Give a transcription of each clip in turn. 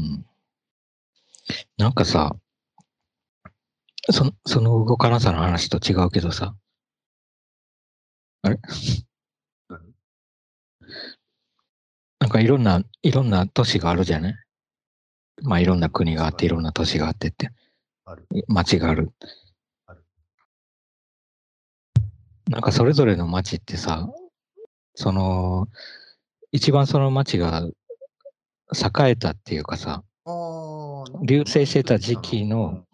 うん。なんかさ、その、その動かなさの話と違うけどさ、あれ？何？なんかいろんな、いろんな都市があるじゃない？まあいろんな国があって、いろんな都市があってって、ある。町がある。ある。なんかそれぞれの町ってさ、その、一番その町が栄えたっていうかさ。流星してた時期の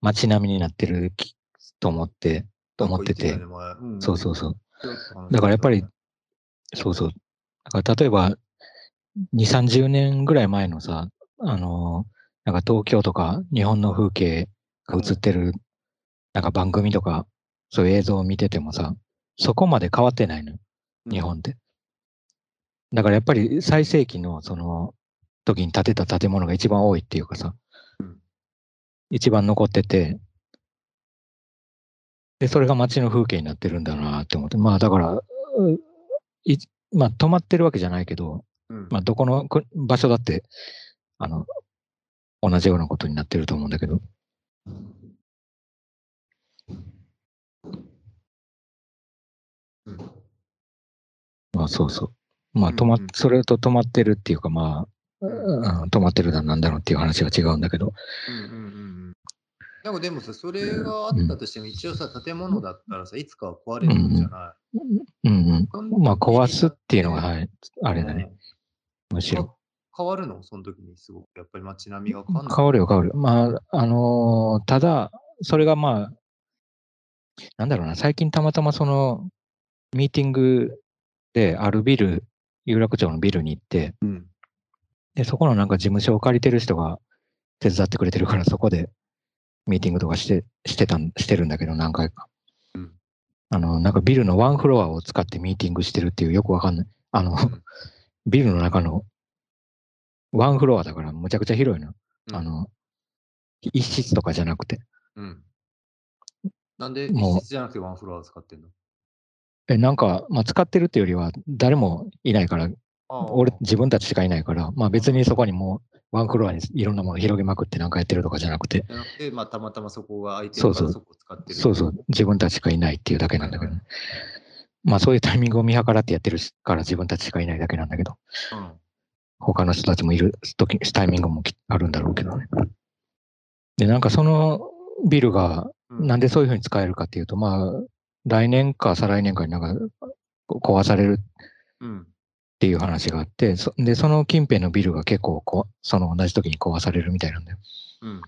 街並みになってるきと思って、と思ってて、そうそうそう。だからやっぱり、そうそう。だから例えば、2、30年ぐらい前のさ、あのーなんか東京とか日本の風景が映ってる、なんか番組とか、そういう映像を見ててもさ、そこまで変わってないのよ、日本って。だからやっぱり最盛期のその時に建てた建物が一番多いっていうかさうん、一番残ってて、で、それが街の風景になってるんだなって思って、まあだから、ういまあ止まってるわけじゃないけど、うん。まあどこのく場所だって、あの、同じようなことになってると思うんだけど、うんまあそうそう。まあ止まそれと止まってるっていうかまあ、うん止まってるだなんだろうっていう話が違うんだけど、うんうんうんうん。なんかでもさ、それがあったとしても、一応さ、建物だったらさ、いつかは壊れるんじゃなうんい、うん。まあ壊すっていうのが、はい、あれだね。むしろ。か変わるの？その時にすごく、やっぱり街並みが変わるの？変わるよ、変わる。まあ、あのーただ、それがまあ、なんだろうな、最近たまたまその、ミーティングであるビル、有楽町のビルに行って、うん。で、そこのなんか事務所を借りてる人が手伝ってくれてるから、そこでミーティングとかして、してたん、してるんだけど、何回か。うんあの、なんかビルのワンフロアを使ってミーティングしてるっていうよくわかんない。あの、ん ビルの中のワンフロアだからむちゃくちゃ広いの。うんあの、一室とかじゃなくて。うん。なんでもう一室じゃなくてワンフロア使ってんの？え、なんか、まあ、使ってるっていうよりは、誰もいないから、俺、自分たちしかいないから、まあ別にそこにもう、ワンフロアにいろんなもの広げまくってなんかやってるとかじゃなくて、じゃなくて、まあ、たまたまそこが空いてそうそうるからそこを使ってる。そうそう、自分たちしかいないっていうだけなんだけどね。まあそういうタイミングを見計らってやってるから自分たちしかいないだけなんだけど、うん。他の人たちもいる時、タイミングもきあるんだろうけどね。で、なんかそのビルがうん。なんでそういうふうに使えるかっていうと、まあ、来年か再来年かになんか壊されるうん。っていう話があって、そで、その近辺のビルが結構こう、その同じ時に壊されるみたいなんだよ。うん。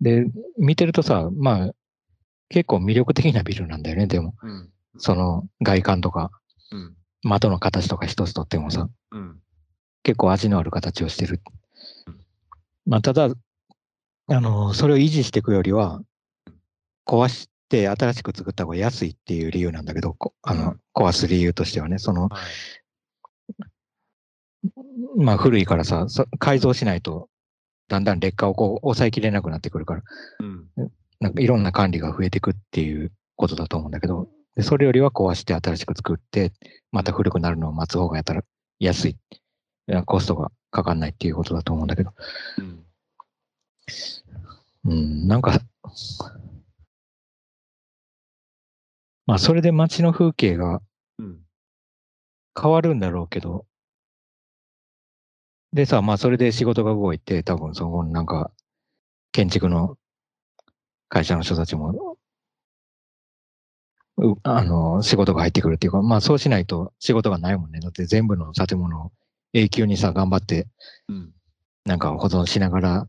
で、見てるとさ、まあ、結構魅力的なビルなんだよね、でも。うん。その外観とか、うん。窓の形とか一つとってもさ、うん。結構味のある形をしてるうん。まあ、ただ、あの、それを維持していくよりは、壊して新しく作った方が安いっていう理由なんだけど、こあのうん、壊す理由としてはね、その、はい。まあ古いからさ、そ改造しないと、だんだん劣化をこう抑えきれなくなってくるから、うん。なんかいろんな管理が増えていくっていうことだと思うんだけど、でそれよりは壊して新しく作って、また古くなるのを待つ方がやったら安い。コストがかかんないっていうことだと思うんだけど、うん。うん、なんか、まあそれで街の風景がうん。変わるんだろうけど、でさ、まあそれで仕事が動いて、多分そのなんか、建築の会社の人たちも、うあの、仕事が入ってくるっていうか、まあそうしないと仕事がないもんね。だって全部の建物を永久にさ、頑張って、うん。なんか保存しながら、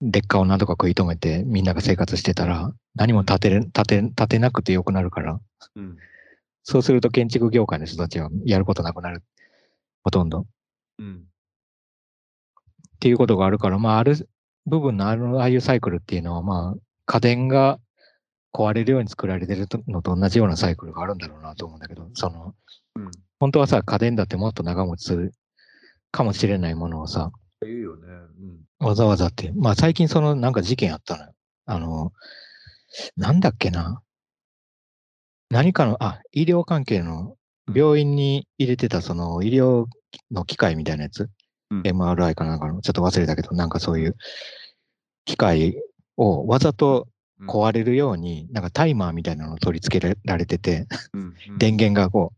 劣化をなんとか食い止めてみんなが生活してたら、何も建てれ、建て、建てなくてよくなるから、うん。そうすると建築業界の人たちはやることなくなる。ほとんど。うん。っていうことがあるから、まあ、ある部分のあのああいうサイクルっていうのは、まあ、家電が壊れるように作られてるのと同じようなサイクルがあるんだろうなと思うんだけど、その、うん。本当はさ、家電だってもっと長持ちするかもしれないものをさ、言うよね。うん。わざわざって、まあ最近そのなんか事件あったのよ。あの、なんだっけな？何かの、あ、医療関係の病院に入れてたその医療の機械みたいなやつ？うん、MRI かなんかの、ちょっと忘れたけど、なんかそういう機械をわざと壊れるように、なんかタイマーみたいなのを取り付けられてて、うん うん、電源がこう、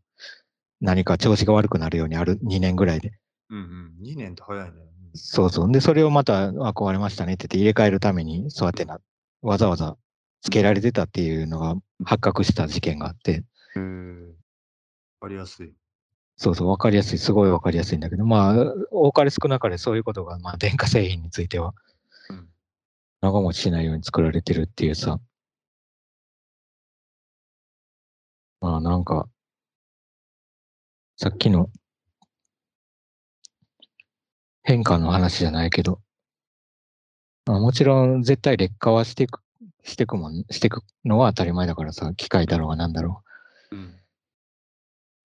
何か調子が悪くなるようにある2年ぐらいで。うんうん、2年って早いね。そうそう。で、それをまた、あ、壊れましたねって言って入れ替えるために、そうやってな、わざわざつけられてたっていうのが発覚した事件があって。へわかりやすい。そうそう、わかりやすい。すごいわかりやすいんだけど、まあ、多かれ少なかれそういうことが、まあ、電化製品については、長持ちしないように作られてるっていうさ。まあ、なんか、さっきの変化の話じゃないけど、まあ、もちろん絶対劣化はしていく、していくもん、していくのは当たり前だからさ、機械だろうがなんだろう。うん、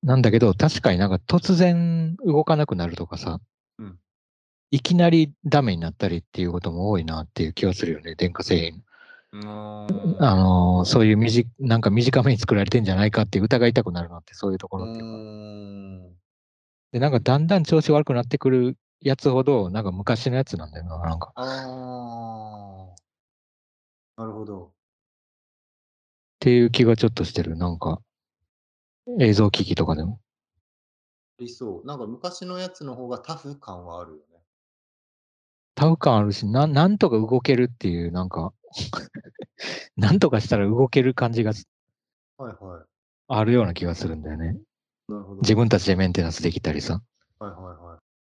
なんだけど、確かになんか突然動かなくなるとかさ、うん、いきなりダメになったりっていうことも多いなっていう気はするよね、電化製品。あのそういう短なんか短めに作られてんじゃないかって疑いたくなるのってそういうところっていうか。で、なんかだんだん調子悪くなってくるやつほど、なんか昔のやつなんだよな、なんか。なるほど。っていう気がちょっとしてる、なんか。映像機器とかでも。理想。なんか昔のやつの方がタフ感はあるよね。タフ感あるし、ななんとか動けるっていう、なんか なんとかしたら動ける感じがはいはい。あるような気がするんだよね。なるほど。自分たちでメンテナンスできたりさ。はいはいは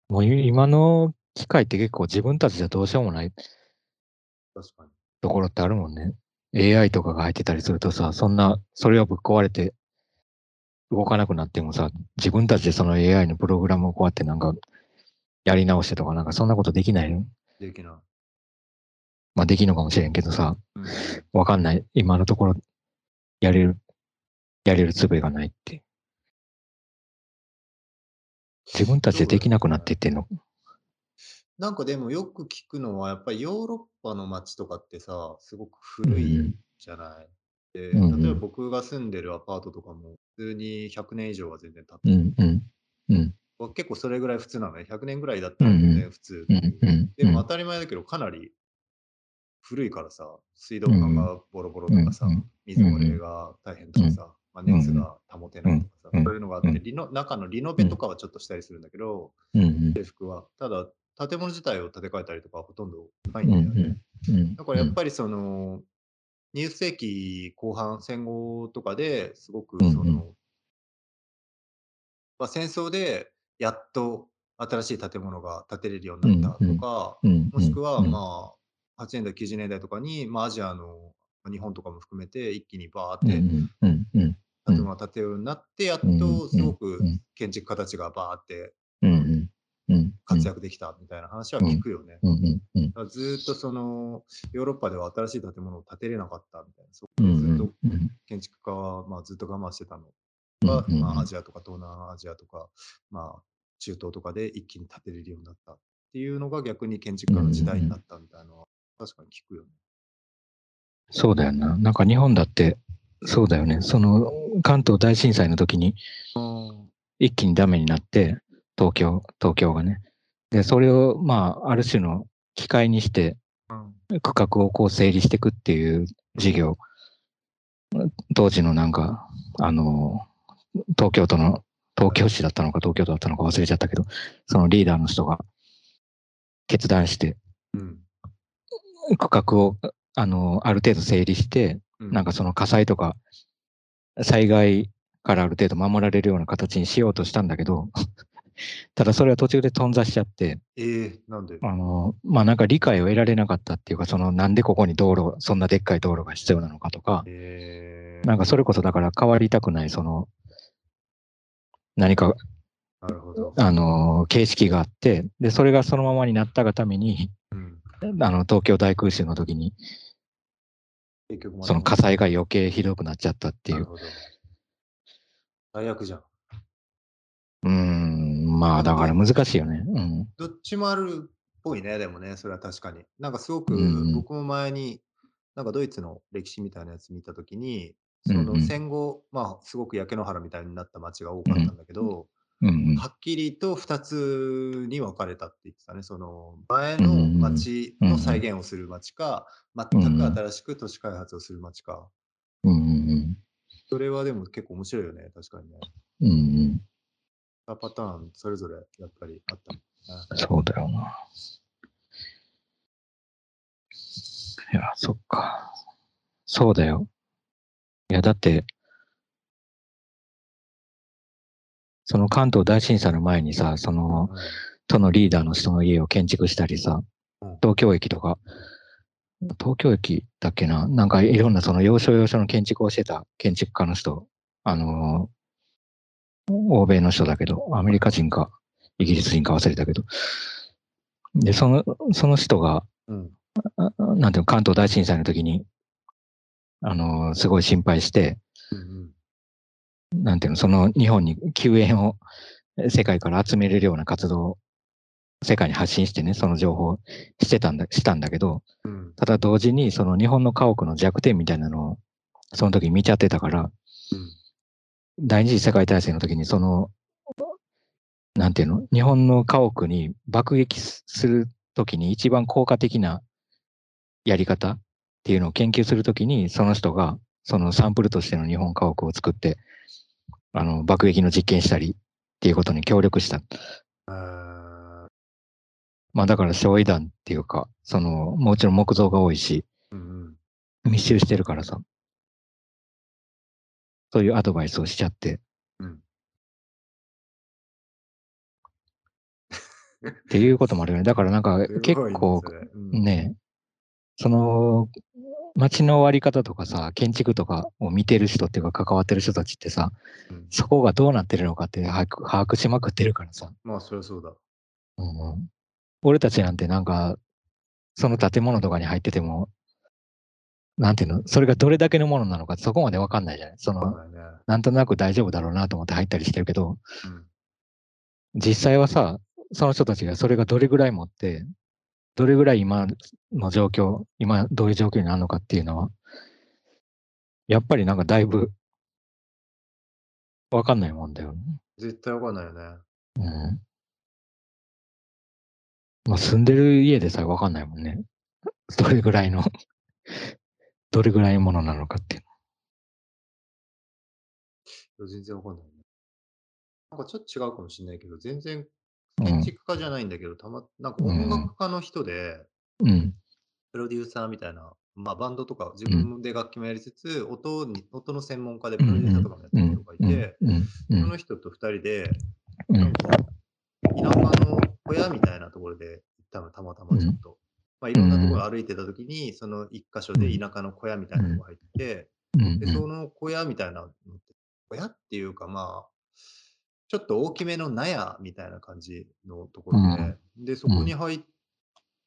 い。もう今の機械って結構自分たちじゃどうしようもない確かに。ところってあるもんね。AI とかが入ってたりするとさ、そんな、それをぶっ壊れて動かなくなってもさ、自分たちでその AI のプログラムをこうやってなんかやり直してとかなんかそんなことできないの？できない。まあできるのかもしれんけどさ、わ、うん、かんない。今のところやれる、やれる術がないって。自分たちでできなくなっていってんの？なんかでもよく聞くのは、やっぱりヨーロッパの街とかってさ、すごく古いじゃない。で、例えば僕が住んでるアパートとかも、普通に100年以上は全然経ってる。うん。うん。結構それぐらい普通なのね。100年ぐらいだったら全然普通。でも当たり前だけど、かなり古いからさ、水道管がボロボロとかさ、水漏れが大変とかさ、まあ、熱が保てないとかさ、そういうのがあって、リノ中のリノベとかはちょっとしたりするんだけど、制服は。ただ、建物自体を建て替えたりとかはほとんどないんだよね。だからやっぱりその、20世紀後半、戦後とかですごくその、まあ、戦争でやっと新しい建物が建てれるようになったとか、もしくはまあ、8年代、90年代とかに、まあ、アジアの日本とかも含めて一気にバーって建物が建てるようになって、やっとすごく建築家たちがバーって活躍できたみたいな話は聞くよね。ずっとそのヨーロッパでは新しい建物を建てれなかったみたいな、そこでずっと建築家はまあずっと我慢してたのが、まあ、アジアとか東南アジアとか、まあ、中東とかで一気に建てれるようになったっていうのが逆に建築家の時代になったみたいなのは確かに聞くよね。そうだよな。なんか日本だって、そうだよね。その関東大震災の時に、一気にダメになって、東京、東京がね。で、それを、まあ、ある種の機会にして、区画をこう整理していくっていう事業。当時のなんか、あの、東京都の、東京市だったのか東京都だったのか忘れちゃったけど、そのリーダーの人が決断して、区画を、あの、ある程度整理して、なんかその火災とか、災害からある程度守られるような形にしようとしたんだけど、ただそれは途中で頓挫しちゃって、えー、なんで？あの、まあなんか理解を得られなかったっていうか、そのなんでここに道路、そんなでっかい道路が必要なのかとか、えー、なんかそれこそだから変わりたくない、その、何か、なるほど。あの、形式があって、で、それがそのままになったがために、うん、あの、東京大空襲の時に、その火災が余計ひどくなっちゃったっていう。最悪じゃん。うん、まあだから難しいよね。うん。どっちもあるっぽいね、でもね、それは確かに。なんかすごく、僕も前に、なんかドイツの歴史みたいなやつ見たときに、その戦後、まあすごく焼け野原みたいになった街が多かったんだけど、うんはっきりと2つに分かれたって言ってたね。その前の町の再現をする町か、全く新しく都市開発をする町か。うんうんそれはでも結構面白いよね、確かにね。うんうんパターンそれぞれやっぱりあった。そうだよな。いや、そっか。そうだよ。いや、だって、その関東大震災の前にさ、その、都のリーダーの人の家を建築したりさうん、東京駅とか、東京駅だっけな、なんかいろんなその要所要所の建築をしてた建築家の人、あのー欧米の人だけど、アメリカ人か、イギリス人か忘れたけど、で、その、その人が、うん。あなんていうの、関東大震災の時に、あのーすごい心配して、うんなんていうの、その日本に救援を世界から集めれるような活動を世界に発信してね、その情報をしてたんだ、したんだけど、うん。ただ同時にその日本の家屋の弱点みたいなのをその時見ちゃってたから、うん。第二次世界大戦の時にその、なんていうの、日本の家屋に爆撃する時に一番効果的なやり方っていうのを研究するときに、その人がそのサンプルとしての日本家屋を作って、あの、爆撃の実験したりっていうことに協力した。えーまあだから焼夷弾っていうか、その、もちろん木造が多いし。密集してるからさ、そういうアドバイスをしちゃって、うん。っていうこともあるよね。だからなんか結構ね、その、街の終わり方とかさ、建築とかを見てる人っていうか関わってる人たちってさ、うんそこがどうなってるのかって把握把握しまくってるからさ、まあ、そりゃそうだ。うんうん俺たちなんてなんか、その建物とかに入ってても、なんていうの、それがどれだけのものなのかそこまでわかんないじゃない？その、ないね。なんとなく大丈夫だろうなと思って入ったりしてるけど、うん。実際はさ、その人たちがそれがどれぐらい持って、どれぐらい今の状況、今どういう状況になるのかっていうのは、やっぱりなんかだいぶ、わかんないもんだよね。絶対わかんないよね。うん。まあ住んでる家でさえわかんないもんね。どれぐらいの、どれぐらいのものなのかっていう。全然わかんないね。なんかちょっと違うかもしれないけど、全然うん。建築家じゃないんだけど、たま、なんか音楽家の人で、うん。プロデューサーみたいな、まあバンドとか自分で楽器もやりつつ、音に、音の専門家でプロデューサーとかもやってる人がいて、うん。うん。その人と二人で、うん。田舎の小屋みたいなところで行ったの、たまたまちょっと。まあいろんなところ歩いてた時に、その一箇所で田舎の小屋みたいなのが入って、うん。で、その小屋みたいなのって、小屋っていうかまあ、ちょっと大きめの納屋みたいな感じのところで、で、そこに入っ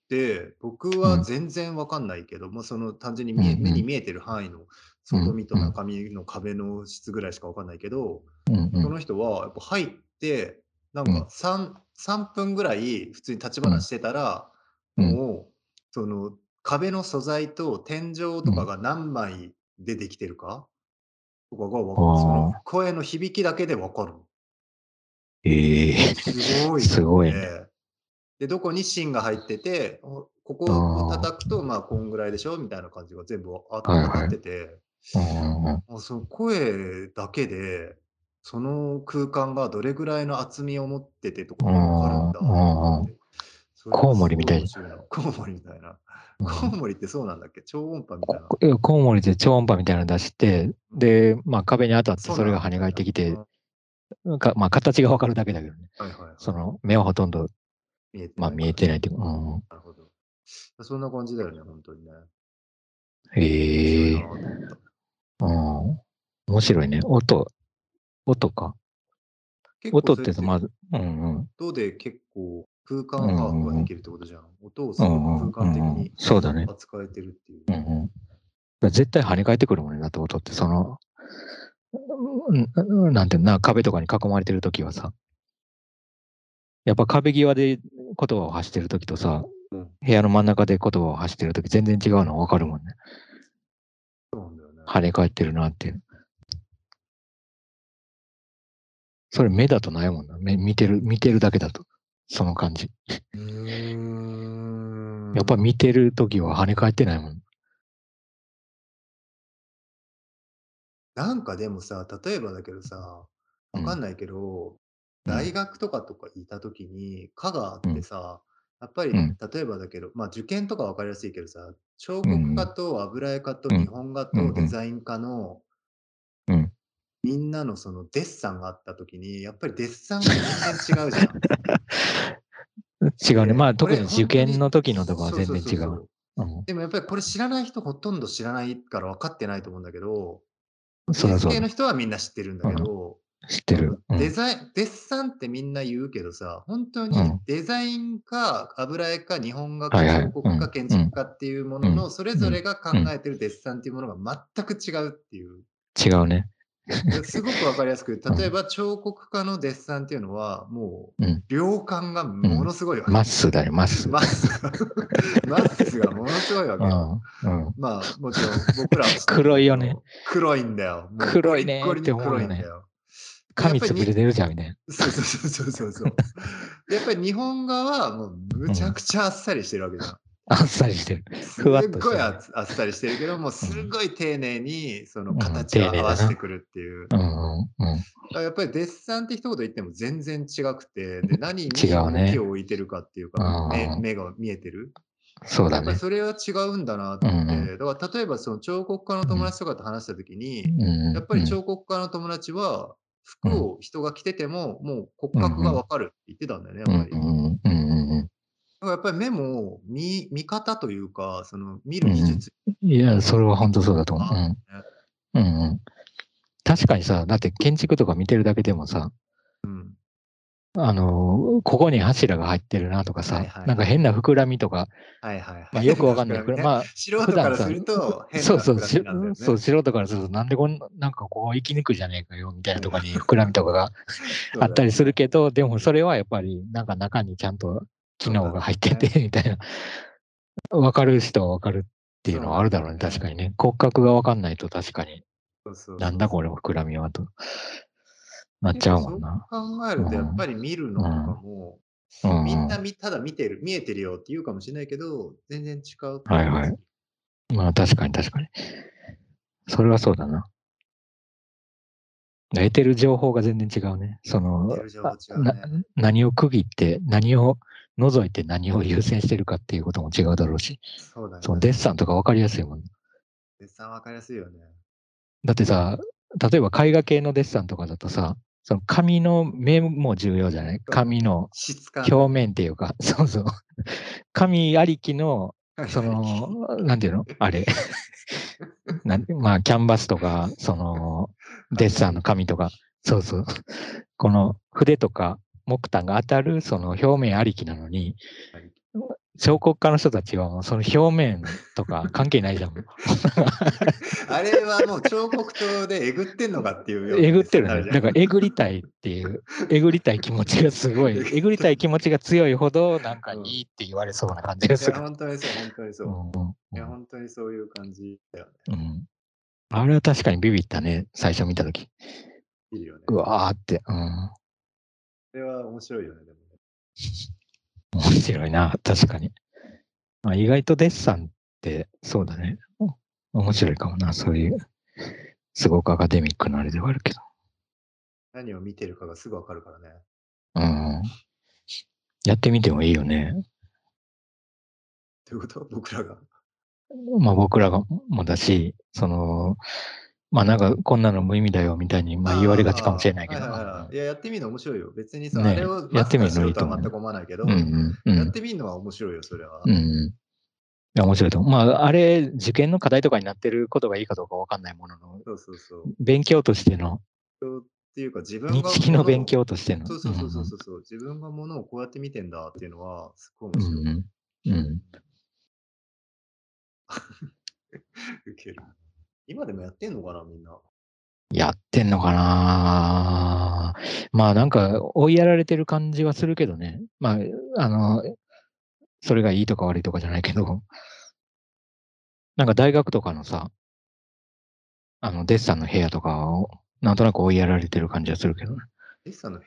て、僕は全然わかんないけど、もうその単純に目に見えてる範囲の外見と中身の壁の質ぐらいしかわかんないけど、うん。その人はやっぱ入って、なんか 3, 3分ぐらい普通に立ち話してたら、うん。もう、その壁の素材と天井とかが何枚でできてるかとかがわかる。その声の響きだけでわかる。ええ すごい、すごいねね。で、どこに芯が入ってて、おここを叩くと、まあ、こんぐらいでしょみたいな感じが全部あってて、うん。あその声だけで、その空間がどれぐらいの厚みを持っててとかがわかるんだ。コウモリみたいコウモリみたいな。うんコウモリってそうなんだっけ？超音波みたいな。コウモリで超音波みたいなの出して、で、まあ壁に当たってそれが跳ね返ってきてかまあ形がわかるだけだけどね。はいはいはい。その目はほとんんど、見えてまあ見えてないいっていうか。うんなるほど。そんな感じだよね、本当にね。へえ面白いなと思ったうん。面白いね。音、音か。音ってまず、うんうん。音で結構空間把握ができるってことじゃん。音をすごく空間的にそうだね。扱えてるっていう。うんうん。だから絶対跳ね返ってくるもんね。だって音って、その、なんていうのな、壁とかに囲まれてるときはさ、やっぱ壁際で言葉を発してるときとさ、うん部屋の真ん中で言葉を発してるとき全然違うの分かるもんね。そうなんだよね。跳ね返ってるなっていう。それ目だとないもんな。目見てる、見てるだけだと。その感じ。やっぱ見てるときは跳ね返ってないもん。なんかでもさ、例えばだけどさ、わかんないけど、大学とかとかいたときに、科があってさ、やっぱり例えばだけど、ま、受験とか分かりやすいけどさ、彫刻家と油絵家と日本画とデザイン科のうん。みんなのそのデッサンがあった時に、やっぱりデッサンが全然違うじゃん。違うね。まあ、特に受験にの時のとかは全然違う。でもやっぱりこれ知らない人ほとんど知らないから分かってないと思うんだけど、そりゃそうの人はみんな知ってるんだけど、知ってる。うん。デザインデッサンってみんな言うけどさ、本当にうん。デザインか油絵か日本画か。彫刻かうん。うん。建築家っていうもうん。のの、それぞうん。れが考うん。えてるデッサンっていうものが全く違うっていう。違うね。すごく分かりやすく、例えうん。ば彫刻家のデッサンっていうのは、もうん。う量感がうん。ものすごいわまっけ。すだよ、まっす。マッスマッスがものすごいわうけよ。ん。うん。まあ、もちろん僕らは黒いよね。黒いんだよ。黒いねって思うよね。黒いんだよ。で、やっ髪ぱりに潰れてるじゃん、みたいな。そうそうそうそうそう。で、やっぱり日本画はもうむちゃうん。くちゃあっさりしてるわけじゃん。あっさりしてる。すふわっっごいあ。っあっさりしてるけど、もううすん。ごい丁寧にそのうん。形を合。わしてくるっていう。やっぱりデッサンって一言言っても全然違くて、で、何違に重きうね。を置いてるかっていううか、目ん。目が見えてる。そうだね。それは違うんだなうと思っんうん。て、だから例えばその彫刻家のうん。友達とかと話した時に、うんやっぱりうん。彫刻家の友達は、う服ん。を人が着てても、もううん骨格がうん。分かるって言ってたんだよね、うんやっぱり。うんうんうんうん。やっぱり目も、見見方というか、その見うんる技術うん。いや、それは本当そうだと思う。あうん。ね。うんうん。確かにさ、だって建築とか見てるだけでもさ、うん。あの、ここに柱が入ってるなとかはいさ、はいはい。なんか変な膨らみとか、はいはいはまあい。よくわかんない。膨らみね。まあ、素人からすると変そうそう、そう、ね。素人からすると、なんでこんな、なんかこう、生きにくいじゃねえかよ、みたいなとこに膨らみとかが あったりするね。けど、でもそれはやっぱり、なんか中にちゃんと機能が。入ってて、みたいな。わかる人はわかるっていうのはあるだろうね。確かにね。骨格がわかんないと確かに、なんだこれ膨らみはとなっう。ちゃううもんな。考えると、やっうん。ぱり見るうのとかん。も、うんうん。みんなみただ見てる、見えてるよって言うかもしれないけど、全然違うはいはい。まあ確かに確かに。それはそうだな。得てる情報が全然違うね。そ見の。何を区切って、何を除いて何を優先してるかっていうことも違うだろうし。そうだね、そのデッサンとか分かりやすいもん。デッサンわかりやすいよね。だってさ、例えば絵画系のデッサンとかだとさ、その紙の目も重要じゃない？紙の表面っていうか、そうそう。紙ありきの、その、なんていうの？あれ。まあ、キャンバスとか、その、デッサンの紙とか、そうそう。この筆とか木炭が当たる、その表面ありきなのに、彫刻家の人たちはその表面とか関係ないじゃん。あれはもう彫刻刀でえぐってんのかっていうようなえぐってるね。だからえぐりたいっていう、えぐりたい気持ちがすごい、えぐりたい気持ちが強いほど、なんかいいって言われそうな感じがいや、する。本当にそう、本当にそう。うんうんいや、本当にそういう感じだよね。うんあれは確かにビビったね、最初見たとき。いいよね。うわーって。うん。それは面白いよね、でもね。面白いな、確かに。まあ、意外とデッサンって、そうだね。うん面白いかもな、そういう、すごくアカデミックなあれではあるけど。何を見てるかがすぐわかるからね。うん。やってみてもいいよね。ということ？僕らが？まあ僕らがもだし、その、まあなんかこんなの無意味だよみたいにまあ言われがちかもしれないけど。いはいはいいや、やってみるの面白いよ。別にさ、ねあれをやってみるのいいと全く思わないけど、うんうんうん。やってみるのは面白いよ、それは。うんうん。いや、面白いと思う。まあ、あれ、受験の課題とかになってることがいいかどうかわかんないものの、そうそうそう。勉強としての、っていうか、自分が認識の勉強としての。そうそうそうそうそうそう、自分がものをこうやって見てんだっていうのは、すっごい面白い。うんうん。うん。ウケる。今でもやってんのかな、みんな。やってんのかなまあなんか追いやられてる感じはするけどね。まあ、あの、それがいいとか悪いとかじゃないけど、なんか大学とかのさ、あの、デッサンの部屋とかを、なんとなく追いやられてる感じはするけどね。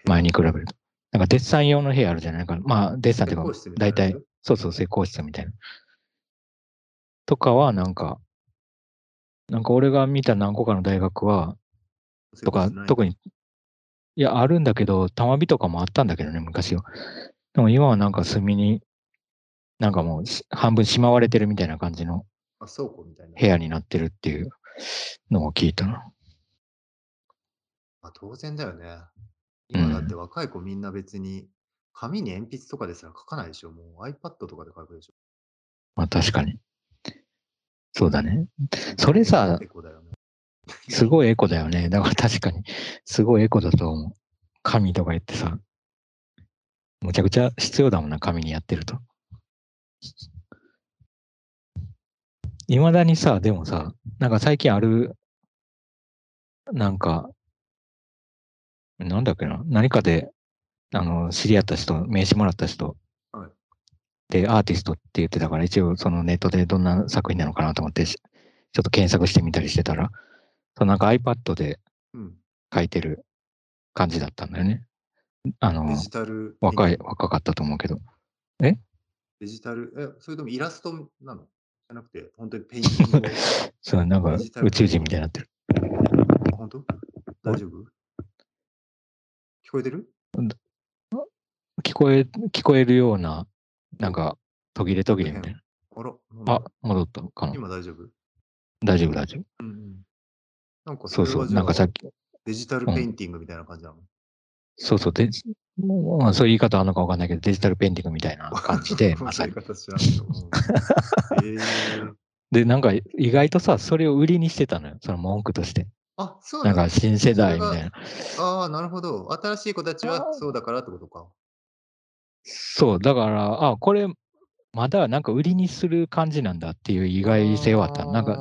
前に比べると。なんかデッサン用の部屋あるじゃないか。まあ、デッサンっていうか、大体、そうそう、施工室みたいな。とかは、なんか、なんか俺が見た何個かの大学は、とか、特に、いや、あるんだけど、たまびとかもあったんだけどね、昔は。でも今はなんか隅に、なんかもう半分しまわれてるみたいな感じの部屋になってるっていうのを聞いたな。まあ、当然だよね。今だって若い子みんな別に紙に鉛筆とかですら書かないでしょ。もう iPad とかで書くでしょ。まあ確かに。そうだね。それさ、すごいエコだよね。だから確かに、すごいエコだと思う。紙とか言ってさ、むちゃくちゃ必要だもんな、紙にやってると。いまだにさ、でもさ、なんか最近ある、なんか、なんだっけな、何かで、あの、知り合った人、名刺もらった人、はい、で、アーティストって言ってたから、一応そのネットでどんな作品なのかなと思って、ちょっと検索してみたりしてたら、そのなんか iPad で書いてる感じだったんだよね。あの、デジタル若い、若かったと思うけど。え？デジタル、え、それともイラストなの？じゃなくて、本当にペインティングそう、なんか宇宙人みたいになってる。本当？大丈夫？聞こえてる？聞こえ、聞こえるような、なんか、途切れ途切れみたいな。あら、あ、戻ったかな。今大丈夫？大丈夫、大丈夫。うん、うん。なんかそうそう、なんかさっき。デジタルペインティングみたいな感じなの、うん、そうそう、で、まあ、そういう言い方あるのかわかんないけど、デジタルペインティングみたいな感じで、まさに。で、なんか意外とさ、それを売りにしてたのよ、その文句として。あ、そうなんか新世代みたいな。ああ、なるほど。新しい子たちはそうだからってことか。そう、だから、あ、これ、まだなんか売りにする感じなんだっていう意外性はあった。なんか、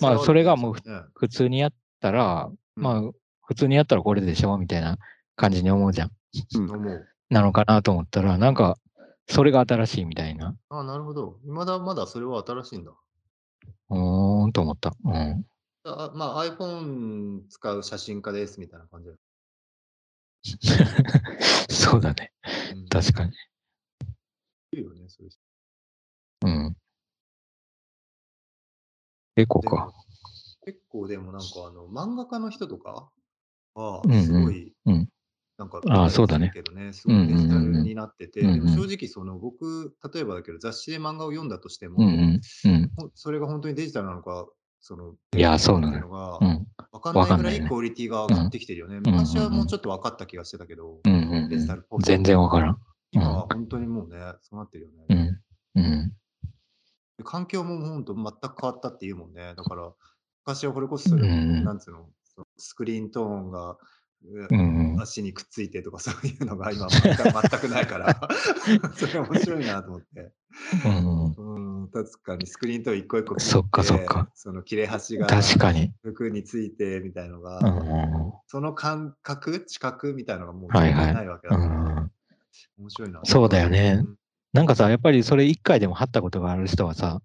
まあ、それがもう普通にやったら、まあ、普通にやったらこれでしょみたいな感じに思うじゃん。うん、思う。なのかなと思ったら、なんか、それが新しいみたいな。あなるほど。まだまだそれは新しいんだ。うーんと思った。うん。あまあ、iPhone 使う写真家ですみたいな感じ そうだね。うん、確かに。いいよね、それ。うん。エコか。結構でもなんかあの、漫画家の人とかは、すごい、うんうん、なんか、あそうだね。けどね、すごいデジタルになってて、でも正直その僕、例えばだけど雑誌で漫画を読んだとしても、うんうんそれが本当にデジタルなのか、その、いや、そうなのが、わかんないぐらいクオリティが上がってきてるよね。昔はもうちょっと分かった気がしてたけど、デジタルっぽ全然わからん。今は本当にもうね、そうなってるよね。うん。うん。環境も本当全く変わったっていうもんね。だから、昔はこれこそそれ、なんつうの、スクリーントーンがうん足にくっついてとかそういうのが今全く全くないから それ面白いなと思って。うん確かにスクリーンと一個一個そっかそっか。その切れ端が確かに。服についてみたいのが、その感覚、知覚みたいのがもうないわけだから、面白いな。そうだよね。なんかさ、やっぱりそれ一回でも貼ったことがある人はさ、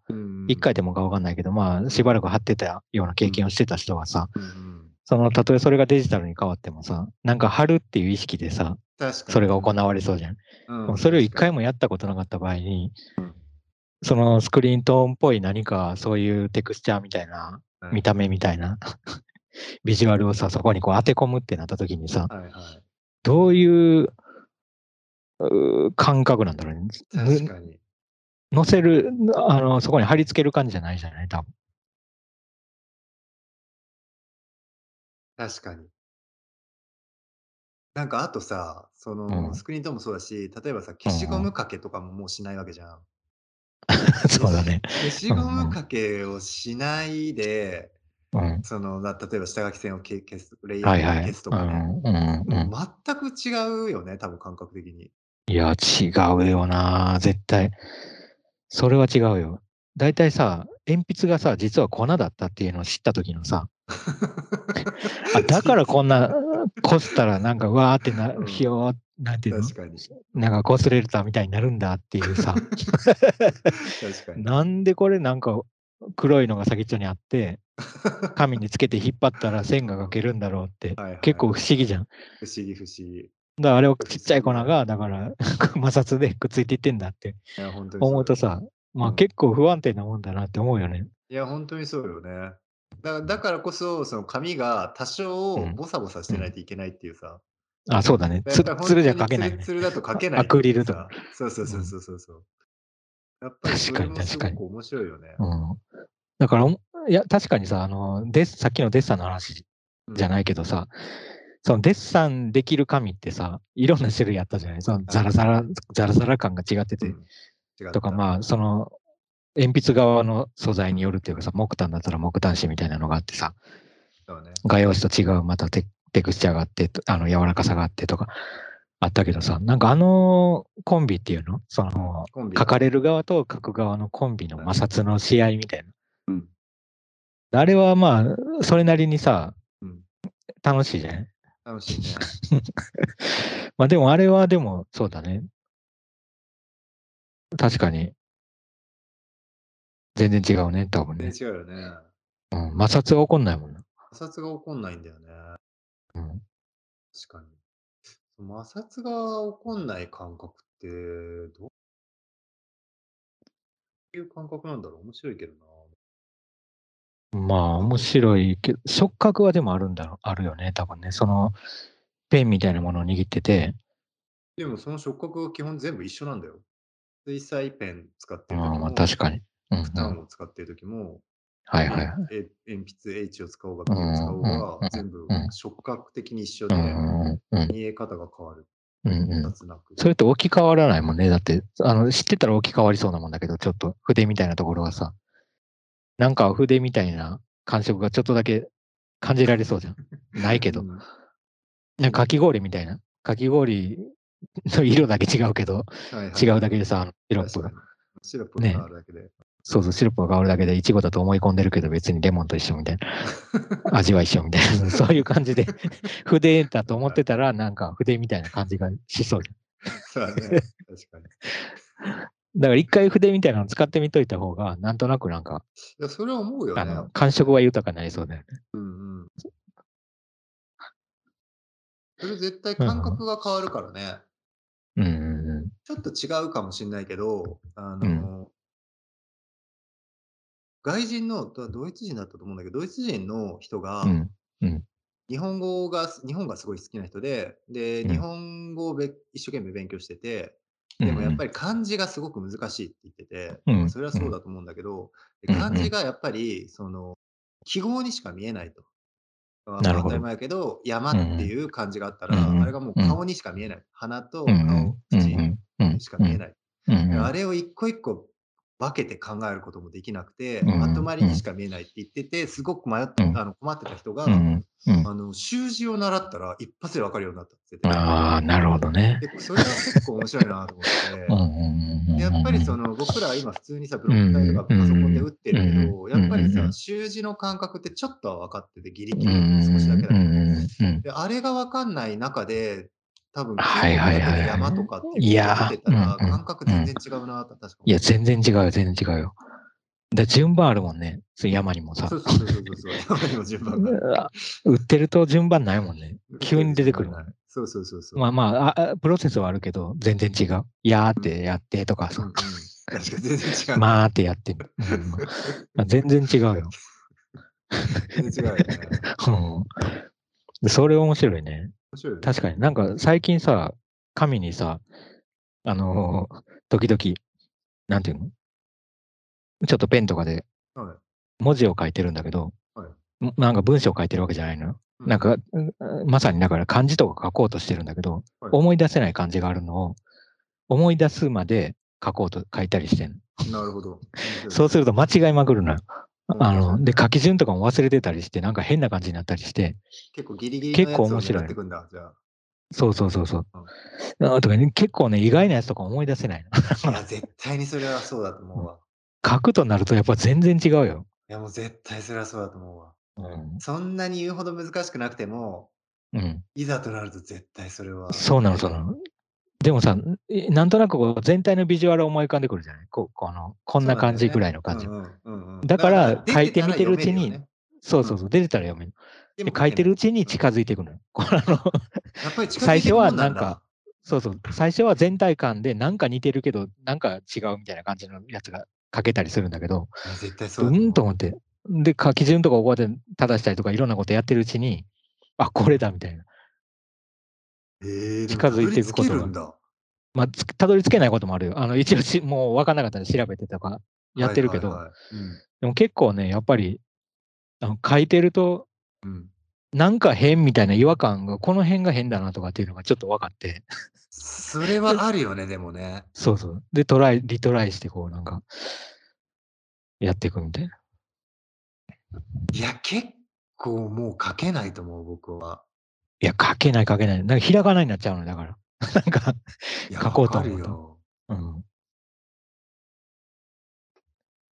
一回でもかわかんないけど、まあしばらく貼ってたような経験をしてた人はさ、その、たとえそれがデジタルに変わってもさ、なんか貼るっていう意識でさ、それが行われそうじゃん。うん、それを一回もやったことなかった場合に、うん、そのスクリーントーンっぽい何かそういうテクスチャーみたいな、見た目みたいな ビジュアルをさ、そこにこう当て込むってなった時にさ、はいはい、どういう感覚なんだろうね。確かに。載せる、あの、そこに貼り付ける感じじゃないじゃない？多分。確かに。なんかあとさ、そのスクリーントーンもそうだし、例えばさ、消しゴムかけとかももうしないわけじゃん。そうだね。消しゴムかけをしないで、うん。その、例えば下書き線を消す、レイヤー消すとかね。もう全く違うよね、多分感覚的に。いや、違うよな、絶対。それは違うよ。大体さ、鉛筆がさ、実は粉だったっていうのを知った時のさ、あだからこんな、こすったらなんか、わーってな、ひよーなんていうの？なんかこすれるたみたいになるんだっていうさ。なんでこれなんか黒いのが先っちょにあって、紙につけて引っ張ったら線が描けるんだろうって、はいはい、結構不思議じゃん。不思議不思議。だからあれをちっちゃい粉が、だから 摩擦でくっついていってんだって思うとさ、まあ結構不安定なもんだなって思うよね。いや、本当にそうよね。だだからこそ、その紙が多少ボサボサしてないといけないっていうさ。うん、あ、そうだね。つつるじゃ書けない、ね。つるだと書けない。アクリルとか。そうそうそうそうそう。やっぱりそれもすごく面白いよね。うん、だから、いや、確かにさ、あの、デさっきのデッサンの話じゃないけどさ、うん、そのデッサンできる紙ってさ、いろんな種類あったじゃないそのザラザラ、ザラザラ感が違ってて。うん、とか、まあ、その、鉛筆側の素材によるっていうかさ、木炭だったら木炭紙みたいなのがあってさ、ね、画用紙と違うまたテテクスチャーがあって、あの柔らかさがあってとか、あったけどさ、なんかあのコンビっていうの？その、書かれる側と書く側のコンビの摩擦の試合みたいな。うん、あれはまあ、それなりにさ、うん、楽しいじゃない楽しいね。まあでもあれはでもそうだね。確かに。全然違うね、多分ね。違うよね。うん、摩擦が起こんないもんな。摩擦が起こんないんだよね。うん。確かに。摩擦が起こんない感覚って、どう？いう感覚なんだろう？面白いけどな。まあ、面白いけど、触覚はでもあるんだろう、あるよね、多分ね。その、ペンみたいなものを握ってて。でも、その触覚が基本全部一緒なんだよ。水彩ペン使ってる時も、まあ、確かに。負担を使ってる時も、はいはい。鉛筆 H を使おうが P を使おうが、全部触覚的に一緒で、見え方が変わる。うんうん、それって置き換わらないもんね。だって、あの、知ってたら置き換わりそうなもんだけど、ちょっと筆みたいなところはさ、なんか筆みたいな感触がちょっとだけ感じられそうじゃん。ないけど。なんかかき氷みたいな。かき氷の 色だけ違うけど、違うだけでさ、シロップが。シロップが変わるだけで。そうそう、シロップが変わるだけで、いちごだと思い込んでるけど、別にレモンと一緒みたいな。味は一緒みたいな。そういう感じで、筆だと思ってたら、なんか筆みたいな感じがしそうじゃん。そうだね。確かに。だから一回筆みたいなの使ってみといた方が、なんとなくなんか、いや、それは思うよね。あの感触は豊かになりそうだよね。うんうん。それ絶対感覚が変わるからね。うん。ちょっと違うかもしれないけど、あの、うん。外人の、ドイツ人だったと思うんだけど、ドイツ人の人が、うん。うん、日本語が、日本がすごい好きな人で、で、うん、日本語をべ一生懸命勉強してて、でもやっぱり漢字がすごく難しいって言ってて、うん、それはそうだと思うんだけど、漢字がやっぱり、その、記号にしか見えないと。当たり前やけど、山っていう漢字があったら、あれがもう顔にしか見えない。鼻と顔、口にしか見えない。あれを一個一個分けて考えることもできなくて、まとまりにしか見えないって言ってて、すごく迷って、あの困ってた人が、あの習字を習ったら一発で分かるようになったって言ってああ、なるほどね。でそれは結構面白いなと思って。やっぱりその僕らは今普通にさ、ブロック体とかパソコンで打ってるけど、やっぱりさ、習字の感覚ってちょっとは分かってて、ギリギリ少しだけだけど、であれが分かんない中で、多分、はいはいはい。山とかっていうのを見てたら、感覚全然違うな確かいや、全然違うよ、全然違うよ。で、順番あるもんね。山にもさ。そうそうそうそう 山にも順番が売ってると順番ないもんね。急に出てくる。そうそうそうそう。まあまああ、プロセスはあるけど、全然違う。やーってやってとかさ。うんうん、確かに全然違う。まーってやってる。うん、全然違うよ。全然違うよね。うん。それ面白いね。確かに。なんか最近さ、紙にさ、あのー、時々、なんていうの？ちょっとペンとかで文字を書いてるんだけど、はい、なんか文章を書いてるわけじゃないの、うん、なんか、まさにだから漢字とか書こうとしてるんだけど、はい、思い出せない漢字があるのを、思い出すまで書こうと書いたりしてんの。なるほど。そうすると間違いまくるのよ。あの、で、書き順とかも忘れてたりして、なんか変な感じになったりして、結構ギリギリ結構面白い。そうそうそうそう。うん、とかね、結構ね、意外なやつとか思い出せないいや、絶対にそれはそうだと思うわ。書くとなるとやっぱ全然違うよ。いや、もう絶対それはそうだと思うわ。うん、そんなに言うほど難しくなくても、うん、いざとなると絶対それは。そうなの、そうなの。でもさ、なんとなくこう全体のビジュアル思い浮かんでくるじゃない？ここのこんな感じぐらいの感じ。だから書いてみてるうちに、そうそうそう、出てたら読める。で書いてるうちに近づいていくの最初はなんか、そうそう、最初は全体感でなんか似てるけど、なんか違うみたいな感じのやつが書けたりするんだけど、絶対そうう。んと思って。で、書き順とか覚えて正したりとかいろんなことやってるうちに、あ、これだみたいな。えー、近づいていくことが。まあ、たどり着けないこともあるよ。あの一応し、もう分からなかったら調べてとかやってるけど、でも結構ね、やっぱりあの書いてると、うん、なんか変みたいな違和感が、この辺が変だなとかっていうのがちょっと分かって。それはあるよね、でもね。そうそう。で、トライ、リトライして、こう、なんか、やっていくみたいな。いや、結構もう書けないと思う、僕は。いや、書けない書けない。なんかひらがなになっちゃうの、だから。なんか、書こうと思うと。うん。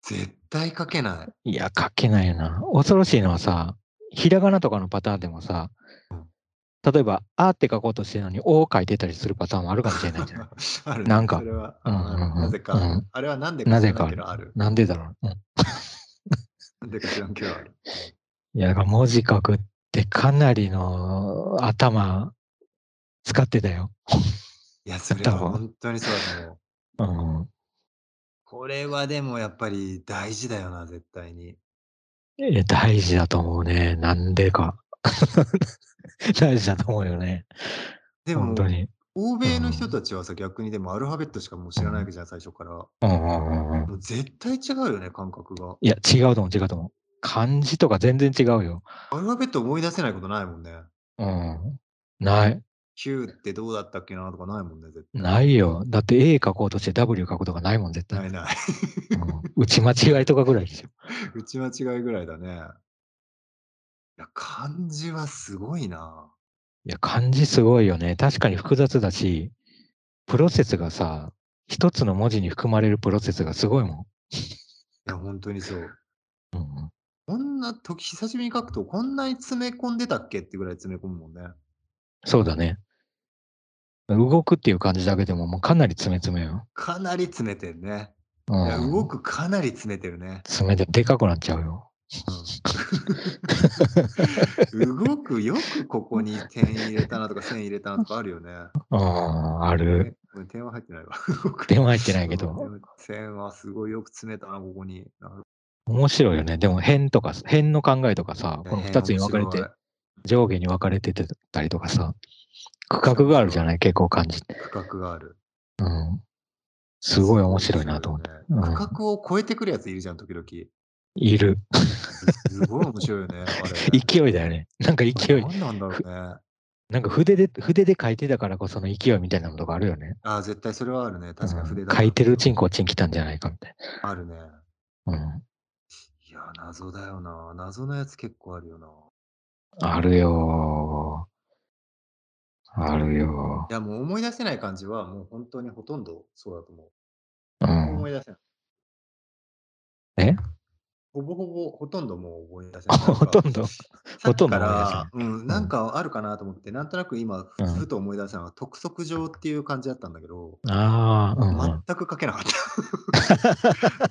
絶対書けない。いや、書けないよな。恐ろしいのはさ、ひらがなとかのパターンでもさ、例えば、あって書こうとしてるのに、おを書いてたりするパターンもあるかもしれないじゃない。ある、なんか。それは、なぜか、うん、あれはなんでかなぜかある。なんでだろう。うん、なんでか知らんけどある。いや、文字書くってかなりの頭使ってたよ。いや、それは本当にそうだと思う。うん。これはでもやっぱり大事だよな、絶対に。いや、大事だと思うね。なんでか。大事だと思うよね。でも、本当に。欧米の人たちはさ、逆にでもアルファベットしかもう知らないわけじゃん、最初から。うんうんうんもう絶対違うよね、感覚が。いや、違うと思う、違うと思う。漢字とか全然違うよ。アルファベット思い出せないことないもんね。うん。ない。Q ってどうだったっけなとかないもんね、絶対。ないよ。だって A 書こうとして W 書くとかないもん、絶対。ないない。うん、打ち間違いとかぐらいですよ。打ち間違いぐらいだね。いや、漢字はすごいな。いや、漢字すごいよね。確かに複雑だし、プロセスがさ、一つの文字に含まれるプロセスがすごいもん。いや、本当にそう。うん、こんな時、久しぶりに書くと、こんなに詰め込んでたっけってぐらい詰め込むもんね。そうだね。動くっていう感じだけでも、もうかなり詰め詰めよ。かなり詰めてるね。いや、動くかなり詰めてるね。詰めてでかくなっちゃうよ。うん、動く、よくここに点入れたなとか線入れたなとかあるよね。あ あ、ある。点は入ってないわ。点は入ってないけど。線はすごいよく詰めたな、ここに。面白いよね。でも辺とか、辺の考えとかさ、この2つに分かれて、上下に分かれてたりとかさ、区画があるじゃない？結構感じて。区画がある。うん。すごい面白いなと思って。うん、区画を超えてくるやついるじゃん、時々。いる。すごい面白いよね、あれ。勢いだよね。なんか勢い。何なんだろうね。なんか筆で、筆で書いてたからこその勢いみたいなのとかあるよね。ああ、絶対それはあるね。確かに筆だ、うん、書いてるうちにこっちに来たんじゃないかみたいな。あるね。うん。いや、謎だよな。謎のやつ結構あるよな。あるよあるよ。いや、もう思い出せない感じは、もう本当にほとんどそうだと思う。うん。思い出せない。え？ほぼほぼ、ほとんどもう思い出せない。ほとんど ほとんどなん、なんかあるかなと思って、なんとなく今、ふと思い出したのは、督促状っていう感じだったんだけど、ああ、全く書けなかっ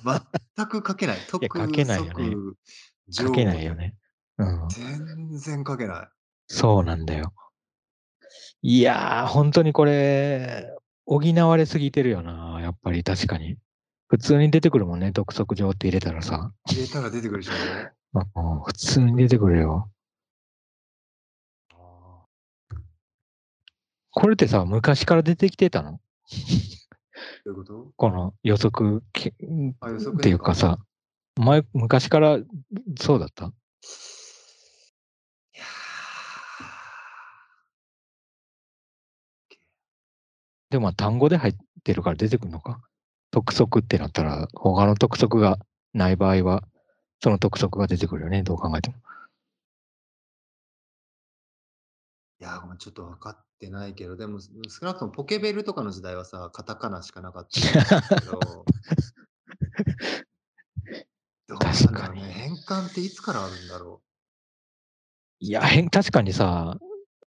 た。全く書けない。督促書けないよね。書けないよね。うん。全然書けない。そうなんだよ。いやー、本当にこれ、補われすぎてるよな、やっぱり確かに。普通に出てくるもんね、督促状って入れたらさ。入れたら出てくるでしょ。普通に出てくるよ。これってさ、昔から出てきてたの？どういうこと？この予測っていうかさ、前、昔からそうだった？でも単語で入ってるから出てくるのか？督促ってなったら、他の督促がない場合は、その督促が出てくるよね、どう考えても。いや、ちょっと分かってないけど、でも少なくともポケベルとかの時代はさ、カタカナしかなかったけど、どうなんだろうね。変換っていつからあるんだろう。いや、変、確かにさ、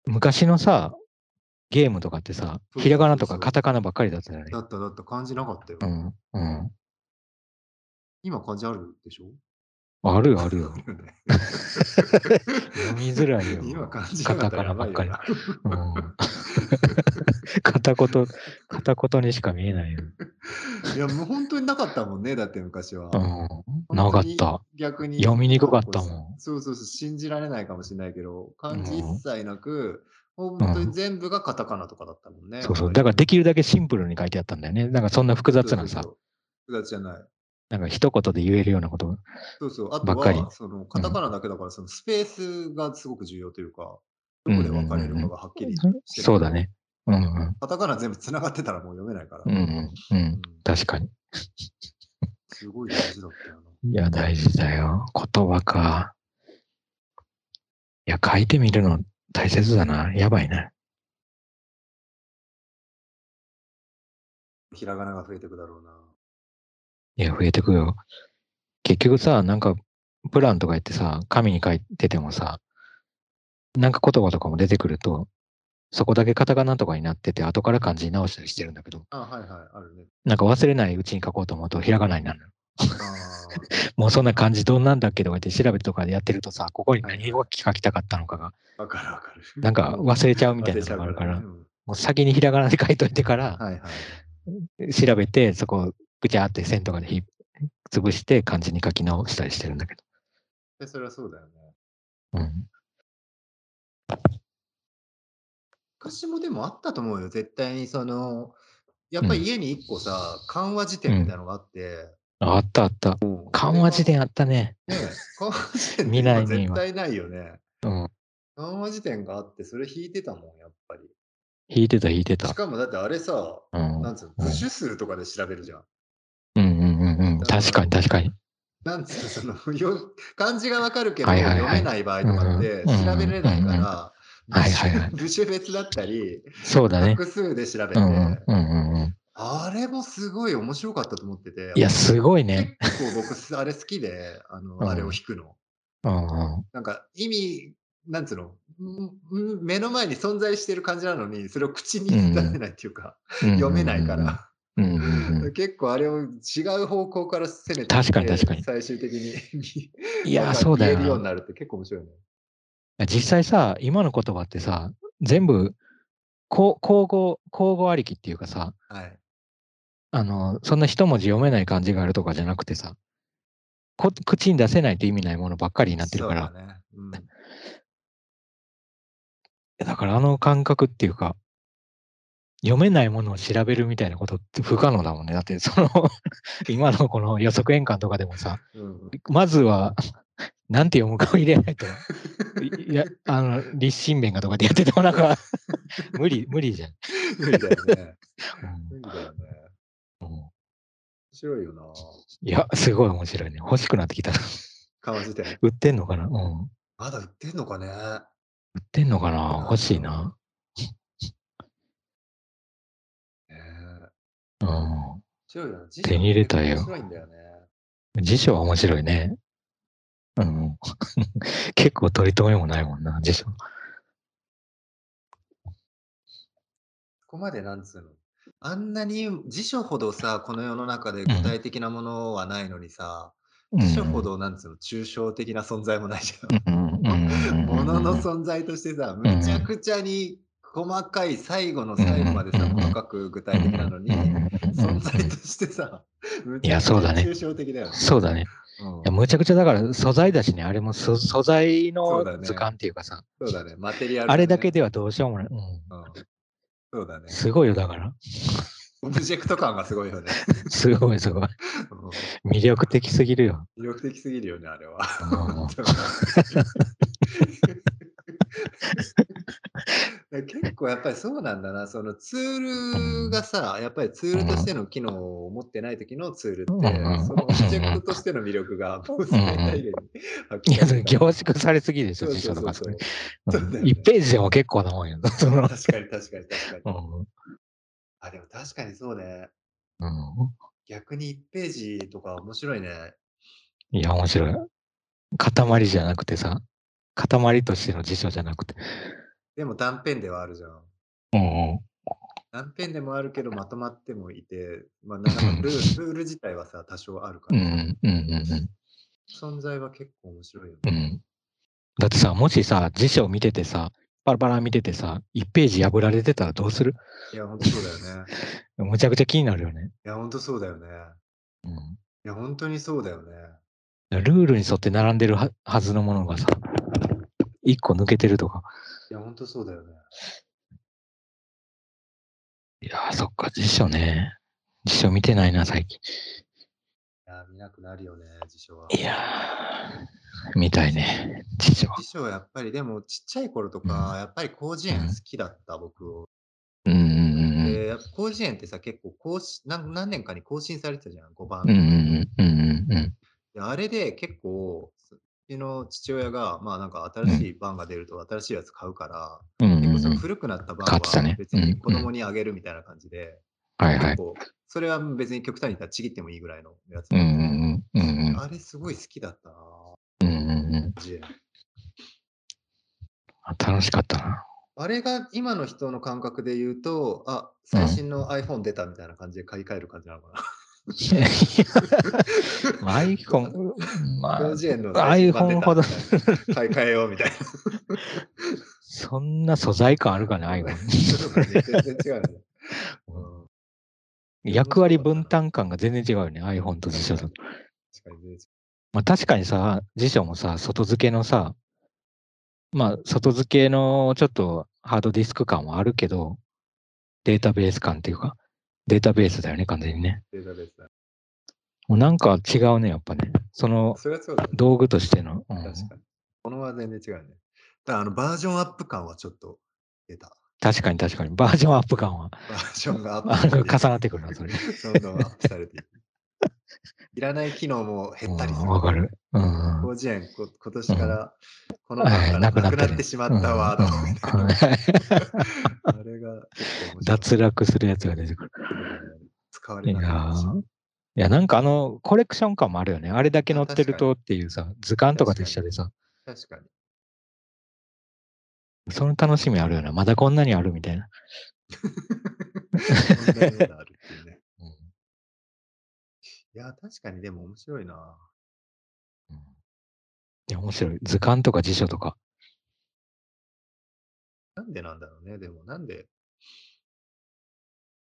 昔のさ、ゲームとかってさ、ひらがなとかカタカナばっかりだったよね。だっただった、漢字なかったよ。うん。うん。今漢字あるでしょ？あるあるよ。読みづらいよ。今感じカタカナばっかり。うん、片言、片言にしか見えないよ。いや、もう本当になかったもんね、だって昔は。うん、なかった。逆に。読みにくかったもん。そうそうそう、信じられないかもしれないけど、漢字一切なく、うん、本当に全部がカタカナとかだったもんね。そうそう。だからできるだけシンプルに書いてあったんだよね。なんかそんな複雑なさ。複雑じゃない。なんか一言で言えるようなことそうそう。あとは、そのカタカナだけだから、そのスペースがすごく重要というか、どこで分かれるかがはっきりしてる、そうだね。うんうん。カタカナ全部繋がってたらもう読めないから。うんうん。うん、確かに。すごい大事だったよな。いや、大事だよ。言葉か。いや、書いてみるの大切だな。やばいね。ひらがなが増えていくだろうな。いや、増えてくよ。結局さ、なんか、プランとか言ってさ、紙に書いててもさ、なんか言葉とかも出てくると、そこだけカタカナとかになってて、後から漢字に直したりしてるんだけど、あ、はいはい、あるね。なんか忘れないうちに書こうと思うと、ひらがなになるの。もうそんな感じどんなんだっけとか言って調べとかでやってるとさ、ここに何を書きたかったのかが、わかるわかる。なんか忘れちゃうみたいなのがあるから、もう先にひらがなで書いといてから、はいはい、調べて、そこぐちゃって線とかでひ潰して漢字に書き直したりしてるんだけど。で、それはそうだよね。うん。昔もでもあったと思うよ。絶対にその、やっぱり家に一個さ、漢和辞典みたいなのがあって。あったあった。漢和辞典あったね。ね漢和辞典って 今絶対ないよね。うん。漢和辞典があって、それ引いてたもん、やっぱり。引いてた引いてた。しかもだってあれさ、うん、なんつうの、部首数とかで調べるじゃん。うんうんうんうん。確かに確かに。なんつうの、そのよ漢字がわかるけど、読めない場合とかって調べれないから、はいはいはい。部首別だったり、そうだね。複数で調べて、うんうんうんあれもすごい面白かったと思ってて。いや、すごいね。結構僕、あれ好きで、あの、うん、あれを弾くの。うんうん、なんか、意味、なんつうの、目の前に存在してる感じなのに、それを口に出せないっていうか、うん読めないから。うんうんうん、結構あれを違う方向から攻めて確かに確かに最終的に いやそうだよ言えるようになるって結構面白いね。実際さ、今の言葉ってさ、全部、口語、口語ありきっていうかさ、はい、あの、そんな一文字読めない漢字があるとかじゃなくてさ、こ口に出せないと意味ないものばっかりになってるから。だねうん、だからあの感覚っていうか、読めないものを調べるみたいなことって不可能だもんね。だって、その 今のこの予測変換とかでもさ、うん、まずは、なんて読むかを入れないと、いや、あの、立身弁がとかでやっててもなんか無理、無理じゃん。無理だよね。無理だよね。うん。面白いよな。いや、すごい面白いね。欲しくなってきた。川辞典。売ってんのかな？うん。まだ売ってんのかね？売ってんのかな？欲しいな。うん。手に入れたよ。面白いんだよね。辞書は面白いね。うん。結構取り留めもないもんな、辞書。ここまでなんつうの？あんなに辞書ほどさ、この世の中で具体的なものはないのにさ、うん、辞書ほどなんつうの、抽象的な存在もないじゃん。ものの存在としてさ、むちゃくちゃに細かい最後の最後までさ、細かく具体的なのに、存在としてさ、いや、そうだね。抽象的だよね。そうだね。うん、いやむちゃくちゃだから素材だしね、あれも素材の図鑑っていうかさ、そうだね、マテリアル、ね、あれだけではどうしようもない。うん。うん、そうだね。すごいよ、だから。オブジェクト感がすごいよね。すごいすごい。魅力的すぎるよ。魅力的すぎるよね、あれは。結構やっぱりそうなんだな、そのツールがさ、やっぱりツールとしての機能を持ってない時のツールって、そのオブジェクトとしての魅力がもう最大限にいや、凝縮されすぎでしょ、辞書とか。1ページでも結構なもんや確かに確かに確かに。あ、でも確かにそうね。うん、逆に1ページとか面白いね。いや、面白い。塊じゃなくてさ、塊としての辞書じゃなくて。でも断片ではあるじゃん。うんうん。断片でもあるけどまとまってもいて、まあ、なんかルールルール自体はさ、多少あるから。うんうんうん存在は結構面白いよね。うん。だってさ、もしさ、辞書を見ててさ、パラパラ見ててさ、1ページ破られてたらどうする？いや、ほんとそうだよね。むちゃくちゃ気になるよね。いや、ほんとそうだよね。うん。いや、本当にそうだよね。ルールに沿って並んでるははずのものがさ、1個抜けてるとか。いや、ほんとそうだよね。いやそっか、辞書ね。辞書見てないな、最近。いや見なくなるよね、辞書は。いやー、見たいね、辞書。辞書はやっぱり、でもちっちゃい頃とか、やっぱり広辞苑好きだった、僕を。うんうんうんで、やっぱ広辞苑ってさ、結構更新何何年かに更新されてたじゃん、5番。うんうんうんうんうん。であれで結構、の父親が、まあなんか新しい版が出ると新しいやつ買うから、うんうんうん、結構その古くなった版は別に子供にあげるみたいな感じで、はいはい。それは別に極端に言ったらちぎってもいいぐらいのやつ。うんうんうんうん、あれすごい好きだったな。うんうんうん、楽しかったな。あれが今の人の感覚で言うと、あ、最新の iPhone 出たみたいな感じで買い替える感じなのかな。iPhone、まあ、iPhone ほど。買い替えようみたいな。そんな素材感あるかね、iPhone。全然違うね。役割分担感が全然違うよね、iPhone と辞書と。まあ、確かにさ、辞書もさ、外付けのさ、まあ、外付けのちょっとハードディスク感はあるけど、データベース感っていうか、データベースだよね、完全にね。データベースだ。もうなんか違うね、やっぱね。その道具としての。うん、確かに。このは全然違うね。だからあのバージョンアップ感はちょっと出た。確かに確かに。バージョンアップ感は。バージョンがアップ重なってくるな、それ。どんどんアップされていく。いらない機能も減ったりする。わかる。うん。広辞苑、今年からこのがなくなってしまったワード。あれ？が脱落するやつが出てくる。使われない。いや、なんかあの、コレクション感もあるよね。あれだけ載ってるとっていうさ、図鑑とかと一緒でさ。確かに。その楽しみあるよな。まだこんなにあるみたいな。こんなにあるっていうね。いや、確かにでも面白いな。うん、いや、面白い。図鑑とか辞書とか。なんでなんだろうね。でも、なんで。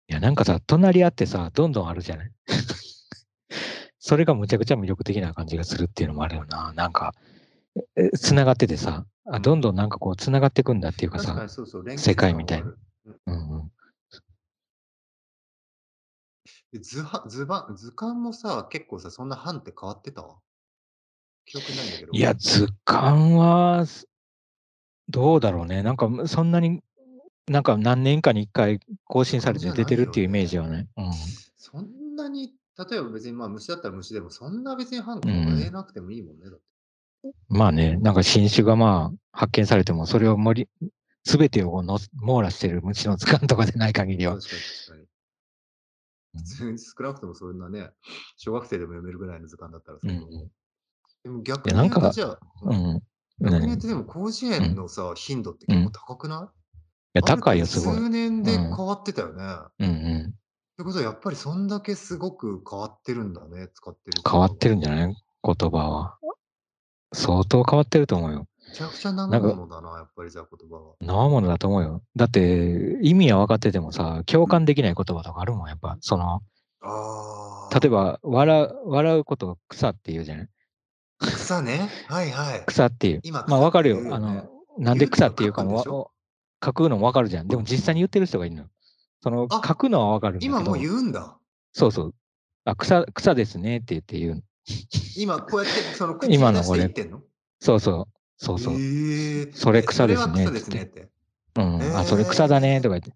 いや、なんかさ、隣り合ってさ、どんどんあるじゃない？それがむちゃくちゃ魅力的な感じがするっていうのもあるよな。なんか、つながっててさ、あどんどんなんかこう、つながっていくんだっていうかさ、そうそう世界みたいな。うんうん、図は図版図鑑もさ、結構さ、そんな版って変わってた？記憶ないんだけど。いや、図鑑は、どうだろうね。なんか、そんなに、なんか何年かに一回更新されて出てるっていうイメージはね。うん、そんなに、例えば別にまあ虫だったら虫でも、そんな別に版変えなくてもいいもんね。だって。まあね、なんか新種がまあ発見されても、それを盛り、すべてをの網羅してる虫の図鑑とかでない限りは。確かに少なくともそんなね、小学生でも読めるぐらいの図鑑だったらさ、うん、でも逆に言うとじゃあ、うん、逆に言でも広辞苑のさ、頻度って結構高くない、い？や、高いよ、すごい。数年で変わってたよね。うんうん。ってことは、やっぱりそんだけすごく変わってるんだね、使ってる。変わってるんじゃない？言葉は。相当変わってると思うよ。めちゃくちゃ生ものだな、やっぱりじゃあ言葉は。生ものだと思うよ。だって、意味は分かっててもさ、共感できない言葉とかあるもん、やっぱ。その、あ例えば、笑う、笑うことを草って言うじゃない？草ね？はいはい。草っていう。今、まあ分かるよ。あの、なんで草っていうかも、書くのも分かるじゃん。でも実際に言ってる人がいるの。その、書くのは分かる。今もう言うんだ。そうそう。あ、草、草ですねって言って言う。今こうやってそ の口に出して言ってんの？そうそう。そうそう。えー、それ草ですね。それ草ですねって。うん、えー、あ、それ草だねとか言って。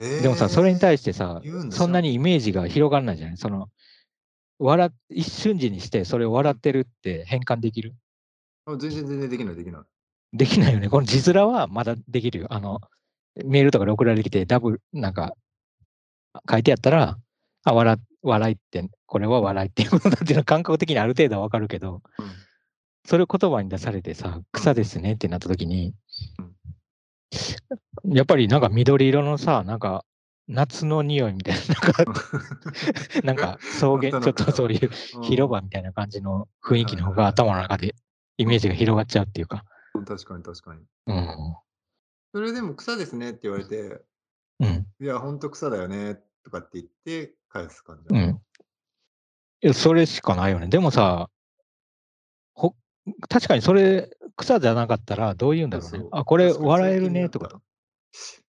えー、でもさ、それに対してさ、そんなにイメージが広がらないじゃない？その、笑一瞬時にしてそれを笑ってるって変換できる？全然全然できないできない。できないよね。この字面はまだできるよ。あの、メールとかで送られてきて、ダブル、なんか、書いてあったら、あ、笑、笑いって、これは笑いっていうことだっていうのは感覚的にある程度はわかるけど、うん、それを言葉に出されてさ、草ですねってなった時に、うん、やっぱりなんか緑色のさ、なんか、夏の匂いみたいな、なんか、なんか草原、ちょっとそういう広場みたいな感じの雰囲気の方が頭の中でイメージが広がっちゃうっていうか。確かに確かに。うん。それでも草ですねって言われて、うん。いや、ほんと草だよねとかって言って返す感じ。うん。いや、それしかないよね。でもさ、ほ確かにそれ、草じゃなかったらどう言うんだろうね。あ、これ笑えるねと。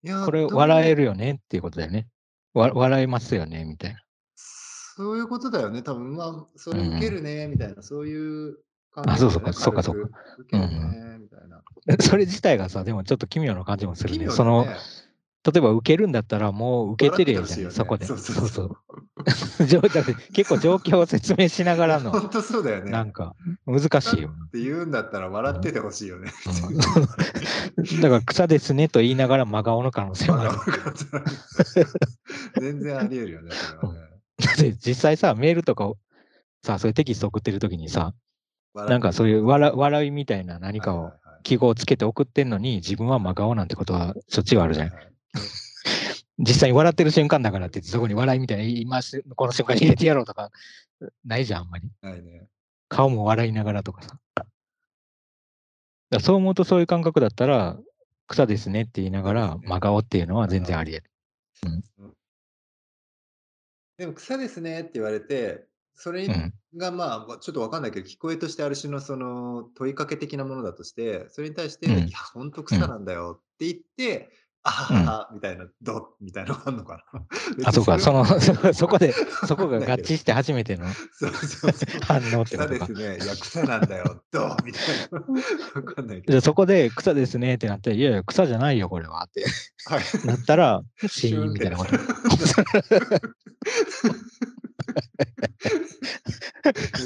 いや、これ笑えるよねっていうことだよね。わ笑いますよねみたいな。そういうことだよね。多分まあ、それ受けるねみたいな、そういう感じ、ね、あ、そうそうか、そうか、そうか。受けるねみたいな。それ自体がさ、でもちょっと奇妙な感じもするね。ねその、例えば受けるんだったらもう受けてるよじゃん、ね、そこで。そうそうそう。結構状況を説明しながらの。本当そうだよね。なんか難しいよ。って言うんだったら笑っててほしいよね。うん、だから草ですねと言いながら真顔の可能性もある。全然あり得るよね、それはね。実際さ、メールとかをさ、そういうテキスト送ってるときにさ、なんかそういう笑笑いみたいな何かを記号をつけて送ってんのに、自分は真顔なんてことはしょっちゅうあるじゃん。実際に笑ってる瞬間だからってって、そこに笑いみたいな、今、この瞬間に入れてやろうとか、ないじゃん、あんまり。ないね。顔も笑いながらとかさ。だそう思うとそういう感覚だったら、草ですねって言いながら、真顔っていうのは全然あり得る。うん、でも草ですねって言われて、それがまあ、ちょっとわかんないけど、聞こえとしてある種のその問いかけ的なものだとして、それに対して、うん、いや、ほんと草なんだよって言って、あはは、みたいな、どみたいなのがあるのかな。あ、そうか、その、そこで、そこが合致して初めての反応ってことか。草ですね。いや、草なんだよ、どみたいな。わかんないけど。そこで草ですねってなって、いやいや、草じゃないよ、これはって。はい、なったら、シーンみたいなこと。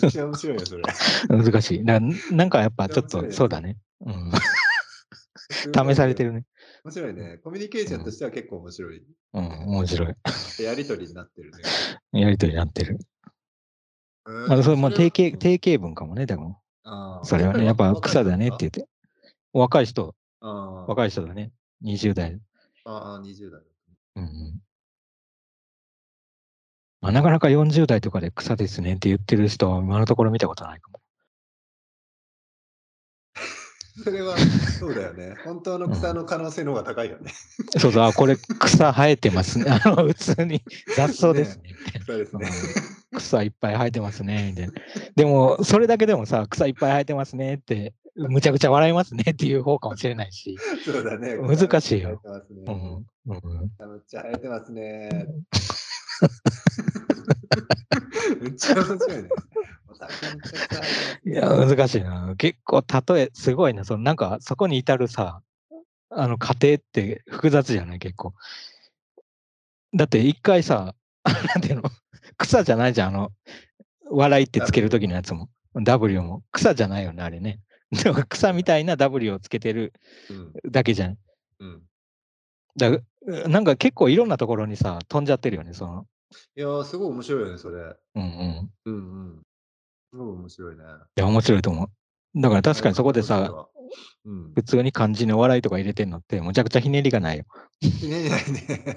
めっちゃ面白いよ、それ。難しい。ななんかやっぱちょっと、そうだね。うん。試されてるね。面白いね。コミュニケーションとしては結構面白い。うん、面白い。やりとりになってるね。やりとりになってる。まあ、それも定型、定型文かもね、でも。それはね、やっぱ草だねって言って。若い人、若い人だね。20代。ああ、20代。うん。まあ、なかなか40代とかで草ですねって言ってる人は今のところ見たことないかも。それは、そうだよね。本当の草の可能性の方が高いよね。そうそう、あ、これ草生えてますね。あの、普通に雑草ですね。そうですね。草いっぱい生えてますね。ででも、それだけでもさ、草いっぱい生えてますねって、むちゃくちゃ笑いますねっていう方かもしれないし。そうだね。難しいよ。うん。うん。めっちゃ生えてますね。めっちゃ面白いね。いや、難しいな。結構、例え、すごいな。そのなんか、そこに至るさ、あの、過程って複雑じゃない？結構。だって、一回さ、なんていうの、草じゃないじゃん。あの、笑いってつけるときのやつも。W も。草じゃないよね、あれね。でも草みたいな W をつけてるだけじゃん。うん。だなんか結構いろんなところにさ、飛んじゃってるよね、その。いやすごい面白いよね、それ。うんうん。うんうん。すごい面白いね。いや、面白いと思う。だから確かにそこでさ、うん、普通に漢字の笑いとか入れてんのって、むちゃくちゃひねりがないよ。ひねりないね。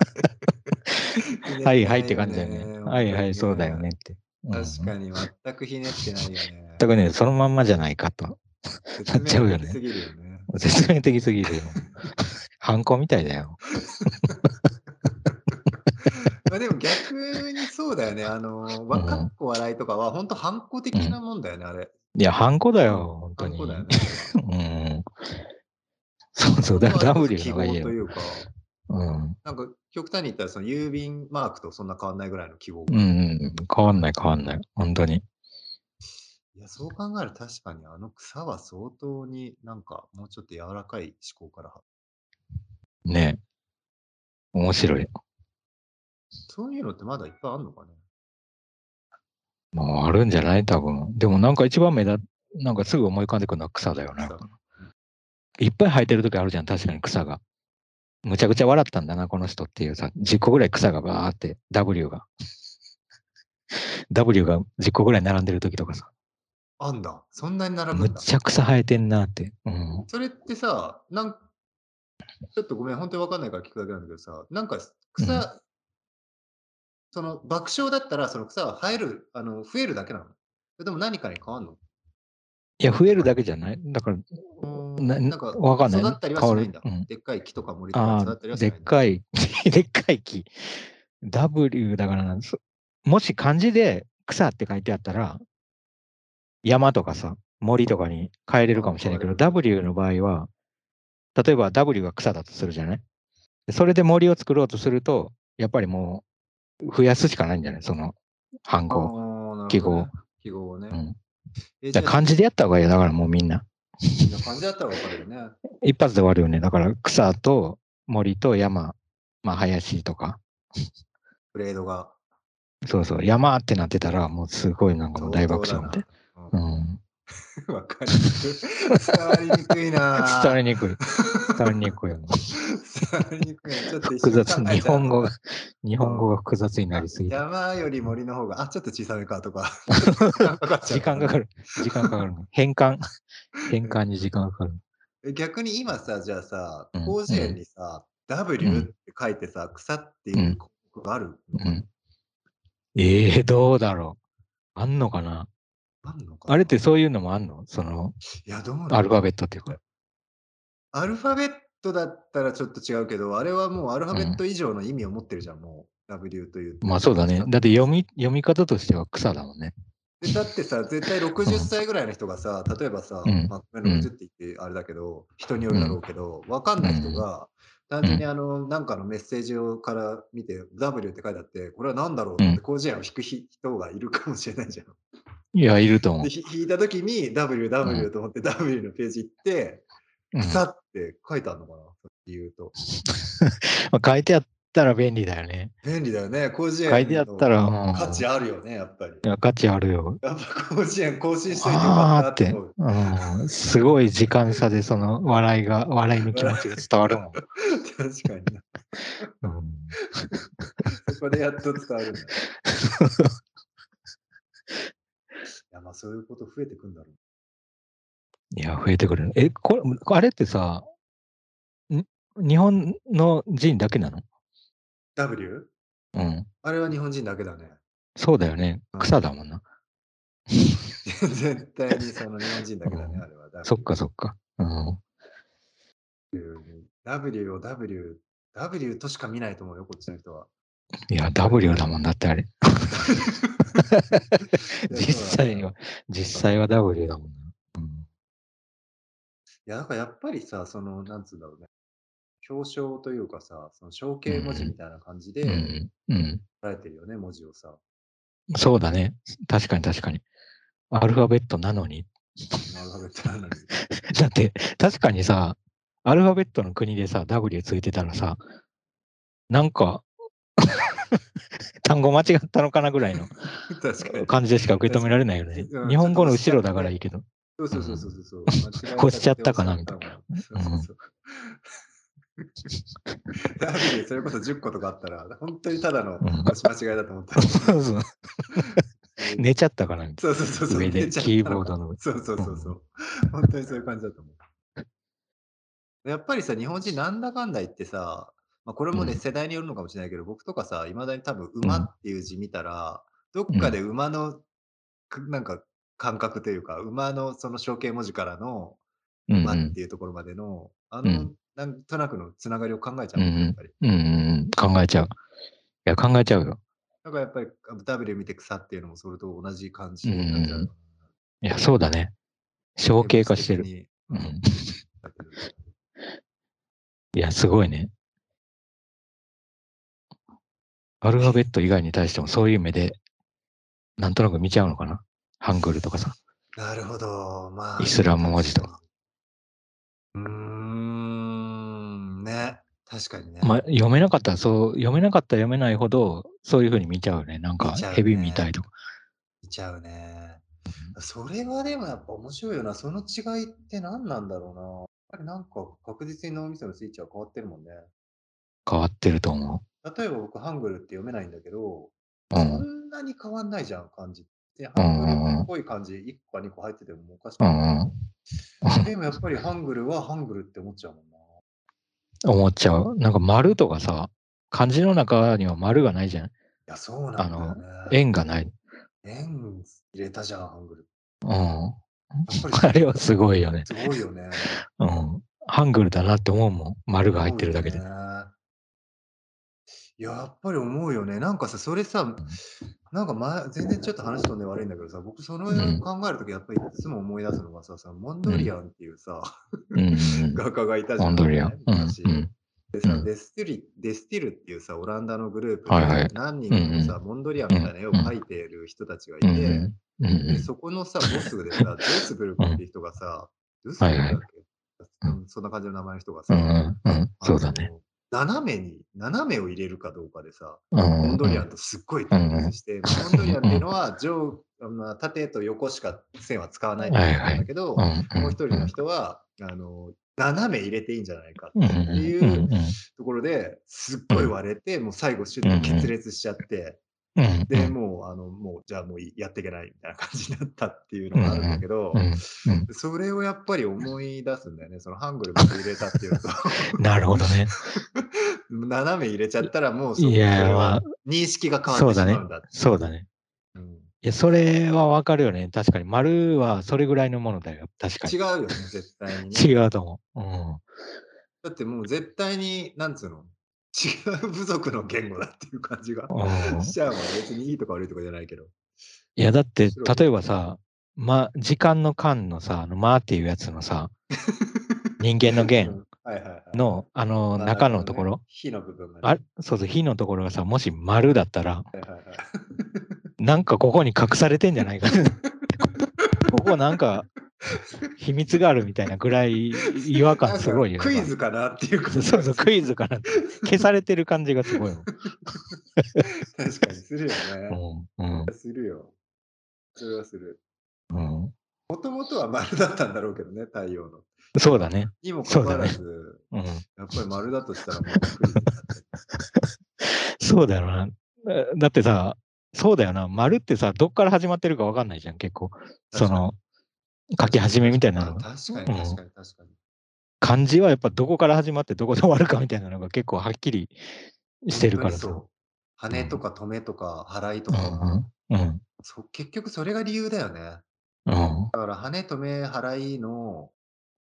はいはいって感じだよね。はいはい、そうだよねって。確かに全くひねってないよね。全くね、そのまんまじゃないかと。なっちゃうよね。説明的すぎるよ。ハンコみたいだよ。まあでも逆にそうだよね。あの、若っこ笑いとかは、本当ハンコ的なもんだよね、あれ。いや、ハンコだよ、本当に。ハンコだよね。うん。そうそう、だから W のがいいよ。というか、うん。なんか極端に言ったら、その郵便マークとそんな変わんないぐらいの記号。うん、うん、変わんない、変わんない。本当に。いや、そう考えると確かにあの草は相当になんかもうちょっと柔らかい思考から。ねえ。面白い。そういうのってまだいっぱいあるのかね？まあ、あるんじゃない？多分。でもなんか一番目だ、なんかすぐ思い浮かんでくるのは草だよね。いっぱい生えてる時あるじゃん、確かに草が。むちゃくちゃ笑ったんだな、この人っていうさ、10個ぐらい草がバーって、W が。W が10個ぐらい並んでる時とかさ。あんだ。そんなに並ぶんだ。むちゃくさ生えてんなって。うん。それってさ、なんちょっとごめん、本当にわかんないから聞くだけなんだけどさ、なんか草その爆笑だったら、その草は生える、あの、増えるだけなのそれとも何かに変わるの？いや、増えるだけじゃないだから、ななんか、わかんない。育ったりはしないんだ。うん、でっかい木とか森とか育ったりはしないでっかい、でっかい木。W だからなんです。もし漢字で草って書いてあったら、山とかさ、森とかに変えれるかもしれないけど、W の場合は、例えば W が草だとするじゃない？それで森を作ろうとすると、やっぱりもう増やすしかないんじゃない？その半語、記号。記号をね。うんじゃ漢字でやった方がいいよ。だからもうみんな。漢字やったら分かるよね。一発で終わるよね。だから草と森と山、まあ林とか。グレードが。そうそう。山ってなってたら、もうすごいなんか大爆笑みたいな。うん。わかりにくい。伝わりにくいな。伝わりにくい。伝わりにくいよね。伝わりにくい。ちょっと複雑、日本語が、日本語が複雑になりすぎ山より森の方が、あ、ちょっと小さめかとか。時間かかる。時間かかる。変換。変換に時間かかる。逆に今さ、じゃあさ、広辞苑にさ、W って書いてさ、草っていう項目がある、うん、ええー、どうだろう。あんのかな？あんのかあれってそういうのもあんの？その、いや、どうアルファベットっていうか。アルファベットだったらちょっと違うけど、あれはもうアルファベット以上の意味を持ってるじゃん、もう。W という。まあそうだね。だって読み読み方としては草だもんね。でだってさ、絶対60歳ぐらいの人がさ、例えばさ、うんまあ、60って言ってあれだけど、人によるだろうけど、わかんない人が、単純にあの、なんかのメッセージをから見て、W って書いてあって、これは何だろうって広辞苑を引く人がいるかもしれないじゃん。いや、いると思う。で、引いたときに W、W と思って W のページ行って、草って書いてあるのかな？っていうと。書いてあったら便利だよね。便利だよね。広辞苑書いてあったら、価値あるよね、やっぱり。いや、価値あるよ。やっぱ広辞苑更新しといてよかってうん。すごい時間差でその笑いが、笑いの気持ちが伝わるもん。確かにうん、そこでやっと伝わるまあそういうこと増えてくんだろう。いや、増えてくる。え、これ、あれってさ、ん日本の人だけなの ?W? うん。あれは日本人だけだね。そうだよね。草だもんな。絶対にその日本人だけだね、あれは。そっかそっか。うん。W を W、W としか見ないと思うよ、こっちの人は。いや、W だもんだってあれ。実際は、実際は W だもんな。うん、いや、なんかやっぱりさ、その、なんつうんだろうね。表彰というかさ、その象形文字みたいな感じで、うん。捉えてるよね、文字をさ。そうだね。確かに確かに。アルファベットなのに。アルファベットなのに。だって、確かにさ、アルファベットの国でさ、W ついてたらさ、なんか、単語間違ったのかなぐらいの 感じでしか受け止められないよね。日本語の後ろだからいいけど。そうそうそうそうそう。越しちゃったかなみたいな。それこそ10個とかあったら、本当に。ただの間違いだと思った。そうそう寝ちゃったかなそうそうそうそう。上でキーボードの。そうそうそうそう。本当に。そういう感じだと思う。やっぱりさ、日本人なんだかんだ言ってさ、まあ、これもね、世代によるのかもしれないけど、僕とかさ、いまだに多分馬っていう字見たら、どっかで馬の、なんか感覚というか、馬のその象形文字からの馬っていうところまでの、あの、なんとなくのつながりを考えちゃうやっぱり。うんうん考えちゃう。いや、考えちゃうよ。だからやっぱり W 見て草っていうのもそれと同じ感じになっちゃう。いや、そうだね。象形化してる。うん、いや、すごいね。アルファベット以外に対してもそういう目で、なんとなく見ちゃうのかな？ハングルとかさ。なるほど。まあ。イスラム文字とか。うーん、ね。確かにね。まあ、読めなかったら、そう、読めなかったら読めないほど、そういうふうに見ちゃうね。なんか、ヘビ見たいとか。見ちゃうね。それはでもやっぱ面白いよな。その違いって何なんだろうな。やっぱりなんか確実に脳みそのスイッチは変わってるもんね。変わってると思う。例えば僕、ハングルって読めないんだけど、うそんなに変わんないじゃん、漢字。で、ハングルっぽい漢字1個か2個入っててもおかしくない。でもやっぱりハングルはハングルって思っちゃうもんな。思っちゃう。なんか丸とかさ、漢字の中には丸がないじゃん。や、そうなんだよの、ね。円がない。円入れたじゃん、ハングル。うん。やっぱりあれはすごいよね。すごいよね。うん。ハングルだなって思うもん。丸が入ってるだけで。やっぱり思うよね。なんかさ、それさ、なんか前、全然ちょっと話飛んで悪いんだけどさ、僕それをうん考えるとき、やっぱりいつも思い出すのがさ、さモンドリアンっていうさ、うん。画家がいたじゃん、モンドリアン。でさ、うんデスティリ、デスティルっていうさ、オランダのグループはいはいで何人もさ、モンドリアンみたいな絵を描いている人たちがいて。でそこのさ、ボスでさ、ドゥースブルクっていう人がさ、ドゥースブルクだっけ、うんそんな感じの名前の人がさ、うん。うん。そうだね。斜めに、斜めを入れるかどうかでさ、うん。モンドリアンとすっごい対立して、モンドリアンっていうのは上、まあ、縦と横しか線は使わないんだけど、うん。もう一人の人は、あの、斜め入れていいんじゃないかうん。っていううん。ところですっごい割れて、もう最後、シュッと決裂しちゃって、うん。で、もう、あの、もう、じゃあもうやっていけないみたいな感じになったっていうのがあるんだけど。それをやっぱり思い出すんだよね。そのハングル僕入れたっていうと、なるほどね。斜め入れちゃったらもうそいやそれはまあ認識が変わってしまうんだっていそうだね。うんいや、それはわかるよね。確かに。丸はそれぐらいのものだよ。確かに。違うよね、絶対に、ね。違うと思う。うん。だってもう絶対に、なんつうの、違う部族の言語だっていう感じがうんしちゃうもん。別にいいとか悪いとかじゃないけど。いや、だって、例えばさ、ま、時間の間のさ、あの、間っていうやつのさ、人間のう弦。の、あの、まあ中のところ、火の部分がね、あそうそう、火のところがさ、もし丸だったら。なんかここに隠されてんじゃないか。ここなんか、秘密があるみたいなぐらい違和感すごいよね。クイズかなっていう感じそうそう、クイズかな。消されてる感じがすごい。確かにするよね。うん、うん、するよ。それはする。うん。もともとは丸だったんだろうけどね、太陽の。そうだね。にもかかわらず、うん。やっぱり丸だとしたらもうクイズそうだよな。えだってさ、そうだよな。丸ってさ、どっから始まってるかわかんないじゃん、結構。その、書き始めみたいなの。あ確かに確かに確かに。漢字はやっぱどこから始まってどこで終わるかみたいなのが結構はっきりしてるからさ。羽とか止めとか払いとうか、んうん。そ結局それが理由だよね。うん。だから羽止め払いの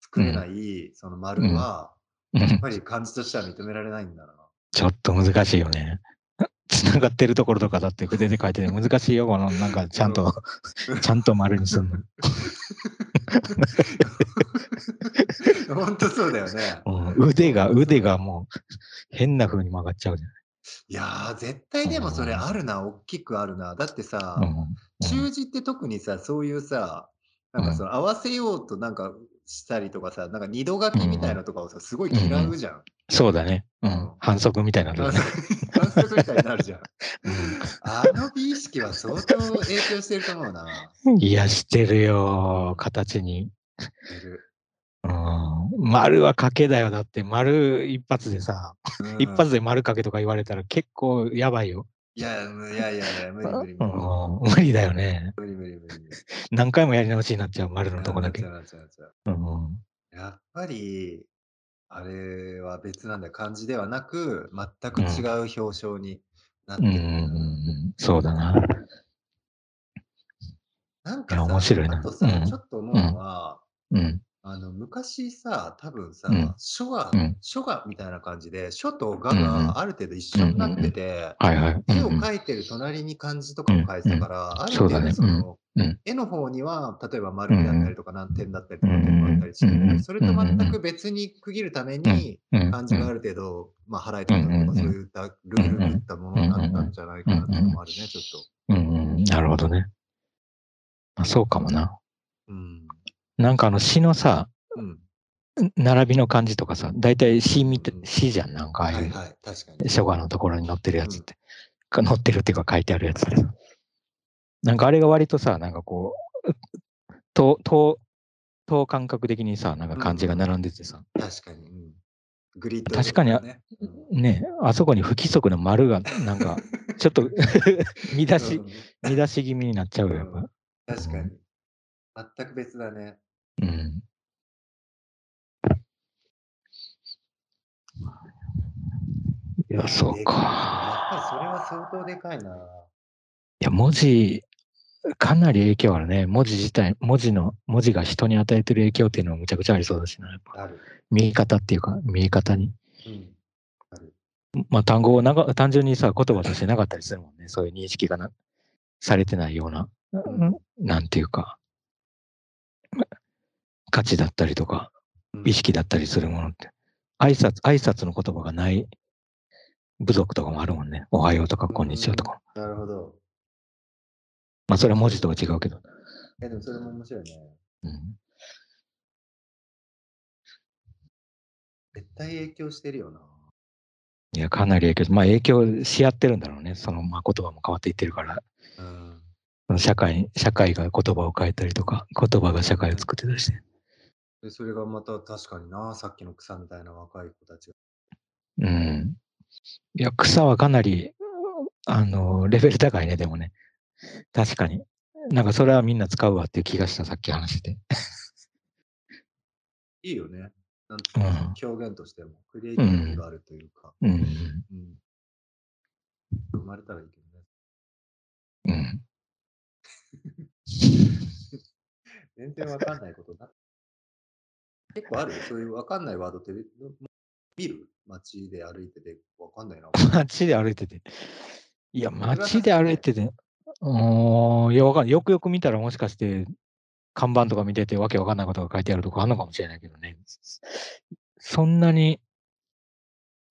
作れない、その丸は、うんやっぱり漢字としては認められないんだな。ちょっと難しいよね。つながってるところとかだって筆で書いてて難しいよ、このなんかちゃんと、ちゃんと丸にすんの。本当そうだよね。うん、腕が、腕がもう変な風に曲がっちゃうじいやー、絶対でもそれあるな、大きくあるな。だってさ、ゃん。うん中字って特にさ、そういうさ、なんかその合わせようとなんかしたりとかさ、なんか二度書きみたいなとかをさ、すごい嫌うじゃん。そうだね。ううんん。反則みたいなの反ね。則みたいになるじゃん。うあの美意識は相当影響してると思うな。んいや、してるよ、形に。うん。丸は賭けだよ。だって丸一発でさ、うん一発で丸賭けとか言われたら結構やばいよ。いやいやいやいや、無理無理う無理。ん無理だよね。無理無理無理。何回もやり直しになっちゃう、丸のとこだけ。やっぱり、あれは別なんだよ。漢字ではなく、全く違う表彰になってうんうんるんだよな。うん。そうだな。なんかさ、面白いなあとさ、うんちょっと思うのは、うん。あの昔さ、多分さ、うん書が、うん書がみたいな感じで、書と画うんうんがある程度一緒になってて、はいはい。絵を描いてる隣に漢字とかも書いてたから、ある程そうだね度その、うん絵の方には、例えば丸であったりとか何点だったりとかうん点があったりしてうんるそれと全く別に区切るために、うん漢字がある程度、まあ、払いとかとか、そういったルールにいったものになったんじゃないかなっていうのもあるね、ちょっと。うんうん。なるほどね。まあ、そうかもな。うん。なんかあの詩のさ、うん。並びの漢字とかさ、大体詩みたうん詩じゃん。なんかああいうはいはい。書画のところに載ってるやつって。か載ってるっていうか書いてあるやつでさ。なんかあれが割とさ、なんかこう、等、等、等間隔的にさ、なんか漢字が並んでてさ、確かに。うん、グリッド、確かにね。うんねあそこに不規則な丸が、なんか、ちょっと 乱しう、ん乱し気味になっちゃうよ、やっぱ。確かに。全く別だね。うん。いや、そうでやっか。ぱそれは相当でかいな。いや、文字、かなり影響あるね。文字自体、文字の、文字が人に与えてる影響っていうのはむちゃくちゃありそうだしな、やっぱ。見え方っていうか、見え方に。うん。まあ、単語をなが単純にさ、言葉としてなかったりするもんね。そういう認識がなされてないような、うんなんていうか、価値だったりとか、うん意識だったりするものって。挨拶、挨拶の言葉がない部族とかもあるもんね。おはようとか、こんにちはとか。なるほど。まあ、それは文字とは違うけど。え、でもそれも面白いね。うん、絶対影響してるよな。いや、かなり影響、まあ、影響し合ってるんだろうね。その、まあ、言葉も変わっていってるから。うん。社会、社会が言葉を変えたりとか、言葉が社会を作ってたりして。で、それがまた確かにな、さっきの草みたいな若い子たちが。うん。いや、草はかなり、あの、レベル高いね、でもね。確かに。なんかそれはみんな使うわっていう気がした、さっき話して。いいよね。なんつうのうん表現としても、クリエイティブがあるというか、うん。うん。生まれたらいいけどね。うん。全然わかんないことな。結構ある？そういうわかんないワードって見る？街で歩いててわかんないな。街で歩いてて。いや、街で歩いてて。うーん、いや、わかんない。よくよく見たらもしかして、看板とか見ててわけわかんないことが書いてあるとかあるのかもしれないけどね。そんなに、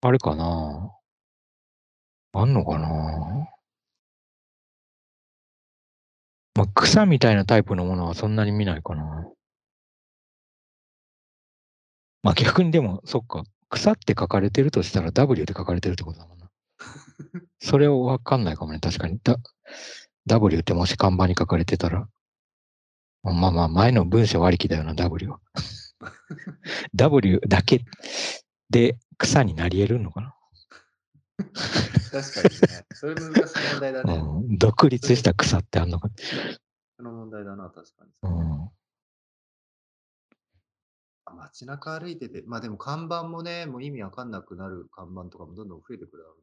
あれかな？あんのかな？まあ、草みたいなタイプのものはそんなに見ないかな。まあ逆にでも、そっか、草って書かれてるとしたら W で書かれてるってことだもんな。それをわかんないかもね、確かに。だ W ってもし看板に書かれてたら、まあまあ前の文章ありきだよな、W は。W だけで草になり得るのかな、確かにね。それ難しい問題だね。うん、独立した草ってあんのか。その問題だな、確かに。うんあ街中歩いてて、まあでも看板もね、もう意味わかんなくなる看板とかもどんどん増えてくるだろ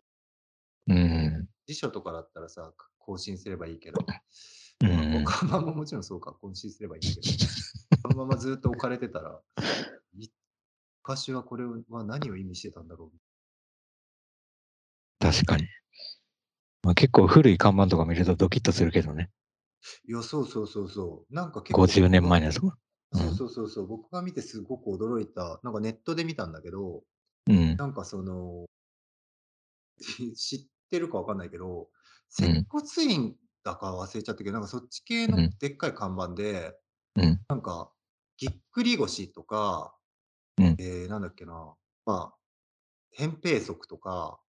う。うん。辞書とかだったらさ、更新すればいいけど、う。ん看板ももちろんそうか、更新すればいいけど、このままずっと置かれてたら、い昔はこれは何を意味してたんだろ確かに。まあ、結構古い看板とか見るとドキッとするけどね。う。いや、そうそうそうそう。なんか結構50年前のやつ。そうそうそうそう、僕が見てすごく驚いた、なんかネットで見たんだけど、うん。なんかその、知ってるかわかんないけど、うん接骨院だか忘れちゃったけど、なんかそっち系のうんでっかい看板で、うん。なんか、ぎっくり腰とか、うんえー、なんだっけな、まあ、扁平足とか、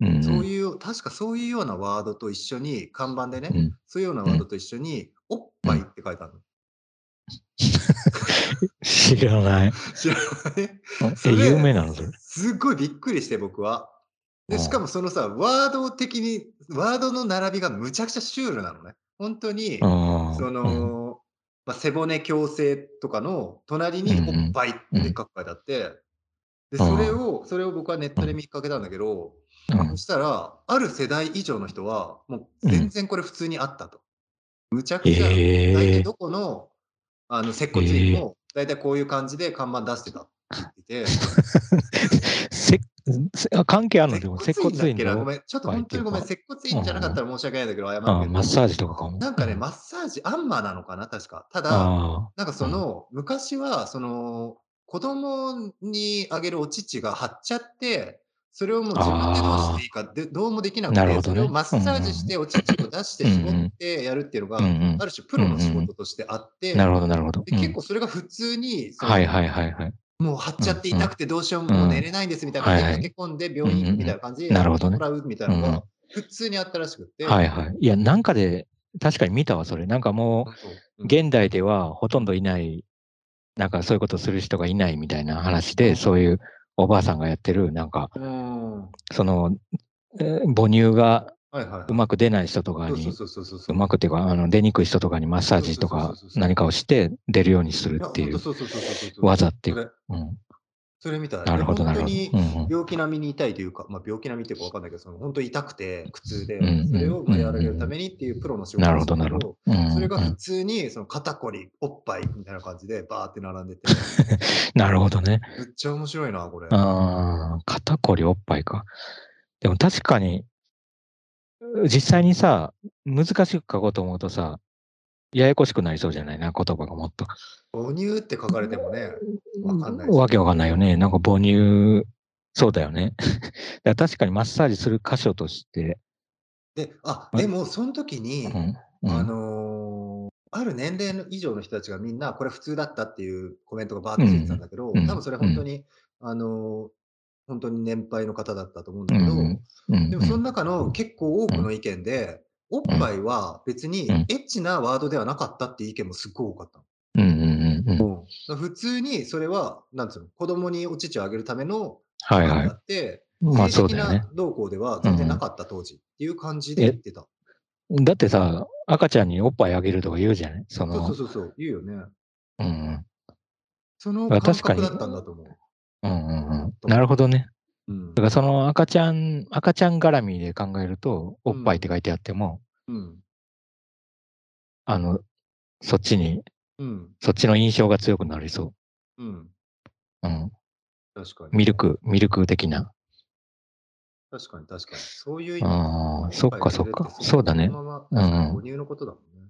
うん。そういう、確かそういうようなワードと一緒に、看板でね、うん。そういうようなワードと一緒に、おっぱいって書いてあるの。知らない。知らない？そえ、れ有名なの？それ。すっごいびっくりして、僕は。で、うんしかもそのさ、ワード的に、ワードの並びがむちゃくちゃシュールなのね。本当に。そうん、の、まあ、背骨矯正とかの隣におっぱいってでっかく書いてあって、で、それを、それを僕はネットで見かけたんだけど、うんそしたら、ある世代以上の人は、もう全然これ普通にあったと。むちゃくちゃ、え体どこの、あの、接骨院も、大体こういう感じで看板出してたって言って関係あるの？接でも、接骨院だごめん、ちょっと本当にごめん、接骨院じゃなかったら申し訳ないんだけど、謝るけあど。マッサージとかかも。なんかね、うん。マッサージ、アンマーなのかな、確か。ただ、あなんかその、昔は、その、子供にあげるお乳が張っちゃって、それをもう自分でどうしていいかで、どうもできなくて、ね。それをマッサージして、お乳を出して絞ってやるっていうのあ。が、うんうん。ある種プロの仕事としてあって、なるほど、なるほど。で結うん。構それが普通に、はいはいはいはい。もう張っちゃって痛くてどうしようも、う寝れないんですみたいな感じで駆け込んで病院行くみたいな感じでうんうんなるほどね。もらうみたいなのが普通にあったらしくって。はいはい。いや、なんかで、確かに見たわ、それ。なんかもう、うん。現代ではほとんどいない、なんかそういうことする人がいないみたいな話で、うん。そういうおばあさんがやってる、なんか、うん。はその、えー母乳が。うまく出ない人とかにそうまくっていうか、あの出にくい人とかにマッサージとか何かをして出るようにするやっていう技っていうそれうん。それみたい。なるほど、な本当るほど。に病気並みに痛いというか、まあ、病気並みっていうかわかんないけど、その本当に痛くて苦痛で、それをまあ和らげるためにっていうプロの仕事なるほど、んだけなるほど。うんそれが普うん通にその肩こり、おっぱいみたいな感じでバーって並んでて、なるほどね。めっちゃ面白いな、これ。ああ、肩こりおっぱいか。でも確かに、実際にさ、難しく書こうと思うとさ、ややこしくなりそうじゃない？な、言葉がもっと。母乳って書かれてもね、わかんないしわけわかんないよね。なんか母乳、そうだよね。だ確かにマッサージする箇所として、で、あ、までもその時に、うんうん。あのーある年齢の以上の人たちがみんなこれ普通だったっていうコメントがバーってついてたんだけど、うん。多分それ本当に、あのー本当に年配の方だったと思うんだけど、うん。うん。でもその中の結構多くの意見で、おっぱいは別にうんエッチなワードではなかったっていう意見もすっごい多かったの。うんうんうんうん。普通にそれは、なんつうの、子供にお乳をあげるためのはいはい。って、まあそうだよねな。動向では全然なかった当時っていう感じで言ってた。だってさ、赤ちゃんにおっぱいあげるとか言うじゃない？その、そうそうそう、言うよね。うんうん。そのまあ感覚だったんだと思う。うんうんうん。なるほどね。うんだからその赤ちゃん、赤ちゃん絡みで考えると、おっぱいって書いてあっても、うん。あの、そっちに、うん。そっちの印象が強くなりそうん。う。うん。確かに。ミルク、ミルク的な。確かに確かに。そういう意味ああ、そっかそっか。そそうだね。のまうん母乳のことだもんね。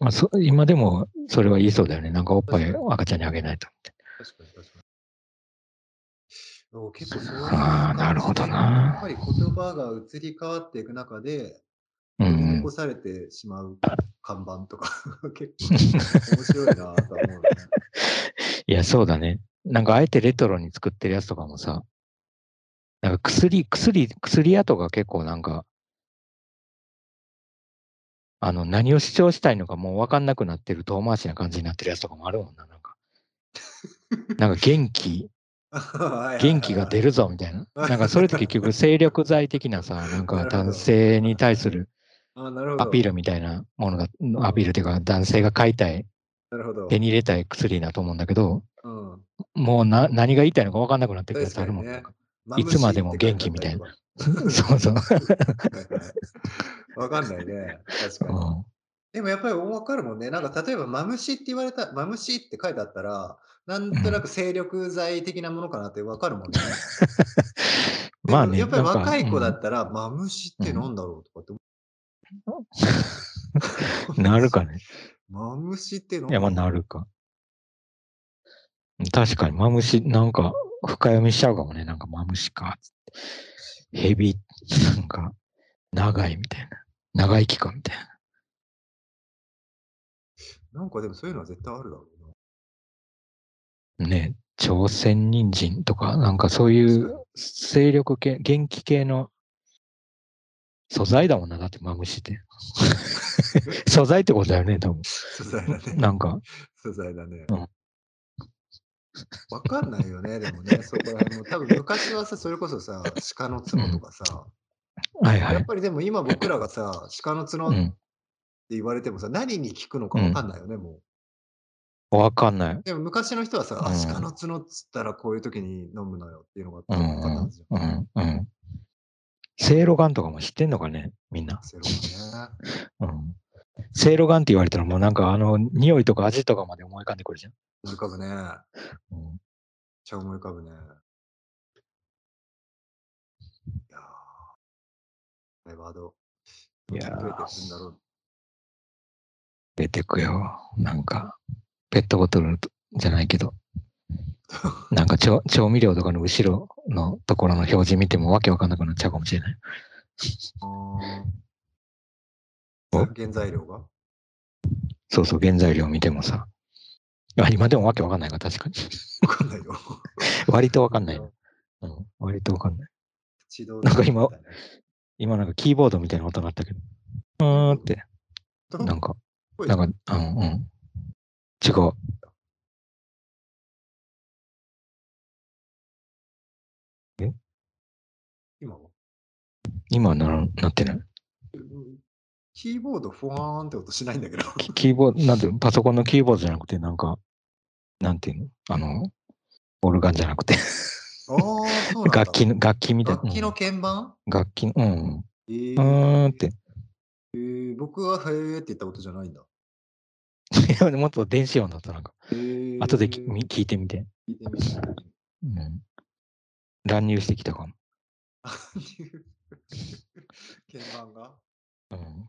まあ、そ今でもそれは言いそうだよね。なんかおっぱい赤ちゃんにあげないとって。確かに確かに。お結構そういうああ、なるほどやっな。ぱり言葉が移り変わっていく中で、うん残されてしまう看板とか、結構面白いなとは思うよね。いや、そうだね。なんかあえてレトロに作ってるやつとかもさ、なんか薬、薬、薬屋とか結構なんか、あの、何を主張したいのかもう分かんなくなってる遠回しな感じになってるやつとかもあるもんな、なんか。なんか元気、元気が出る。るぞみたいな。なんかそれって結局精力剤的なさ、なんなか男性に対する。アピールみたいなものが、アピールっていうか男性が買いたい。手に入れたい薬だと思うんだけど、うん、もうな何が言いたいのか分かんなくなってくるやつあるもんね。。いつまでも元気みたいな。そうそう。はいはいわかんないね。確かに。うんでもやっぱりわかるもんね。なんか例えばマムシって言われた、マムシって書いてあったら、なんとなく精力剤的なものかなってわかるもんね。まあね。やっぱり若い子だうんったら、マムシってなんだろうとかって思う。なるかね。マムシってなんいや、まあなるか。確かに、マムシ、なんか、深読みしちゃうかもね。なんか、マムシか。ヘビ、なんか、長いみたいな。長生きかみたいな。なんかでもそういうのは絶対あるだろうな。ね、朝鮮人参とか、なんかそういう精力系、元気系の素材だもんな、だってマムシって。素材ってことだよね、多分。素材だね。なんか、素材だねうん。わかんないよね、でもね、そこら辺も。多分昔はさ、それこそさ、鹿の角とかさ、はいはい。やっぱりでも今僕らがさ、鹿の角ってうん。言われてもさ、何に効くのかわかんないよね、もわかんない。う。でも昔の人はさ、あ、うん鹿の角っつったらこういう時に飲むのよっていうのがう分かんうんったはずじゃん。うんうん。せいろがんとかも知ってんのかね、みんな。セロがね。うん。せいろがんって言われたらもうなんかあの、匂いとか味とかまで思い浮かんでくるじゃん。思い浮かぶね。うん、ちゃ思い浮かぶね。いやー、ワード、いやー。出てくよ。なんか、ペットボトルじゃないけど、なんか調 調味料とかの後ろのところの表示見てもわけわかんなくなっちゃうかもしれない。原材料が？そうそう、原材料見てもさ。あ今でもわけわかんないか、確かに。わかんないよ。割とわかんないな。うん、割とわかんない。なんか今今なんかキーボードみたいな音鳴ったけど。うーんって、ななんか、声なんか、うんうん。違う。今は？今はならなってない。キーボードフワーンって音しないんだけど。キキーボード、なんていうの？パソコンのキーボードじゃなくて、なんか、なんていうの？あの、オルガンじゃなくてああ、そうなんだ。楽器の、楽器みたいな。楽器の鍵盤？楽器、うん。えー、うーんって。えー、僕はへーって言ったことじゃないんだ。もっと電子音だった、なんか。えー、後できみ聞いてみて。聞いてみて。うん。乱入してきたかも。鍵盤が？うん。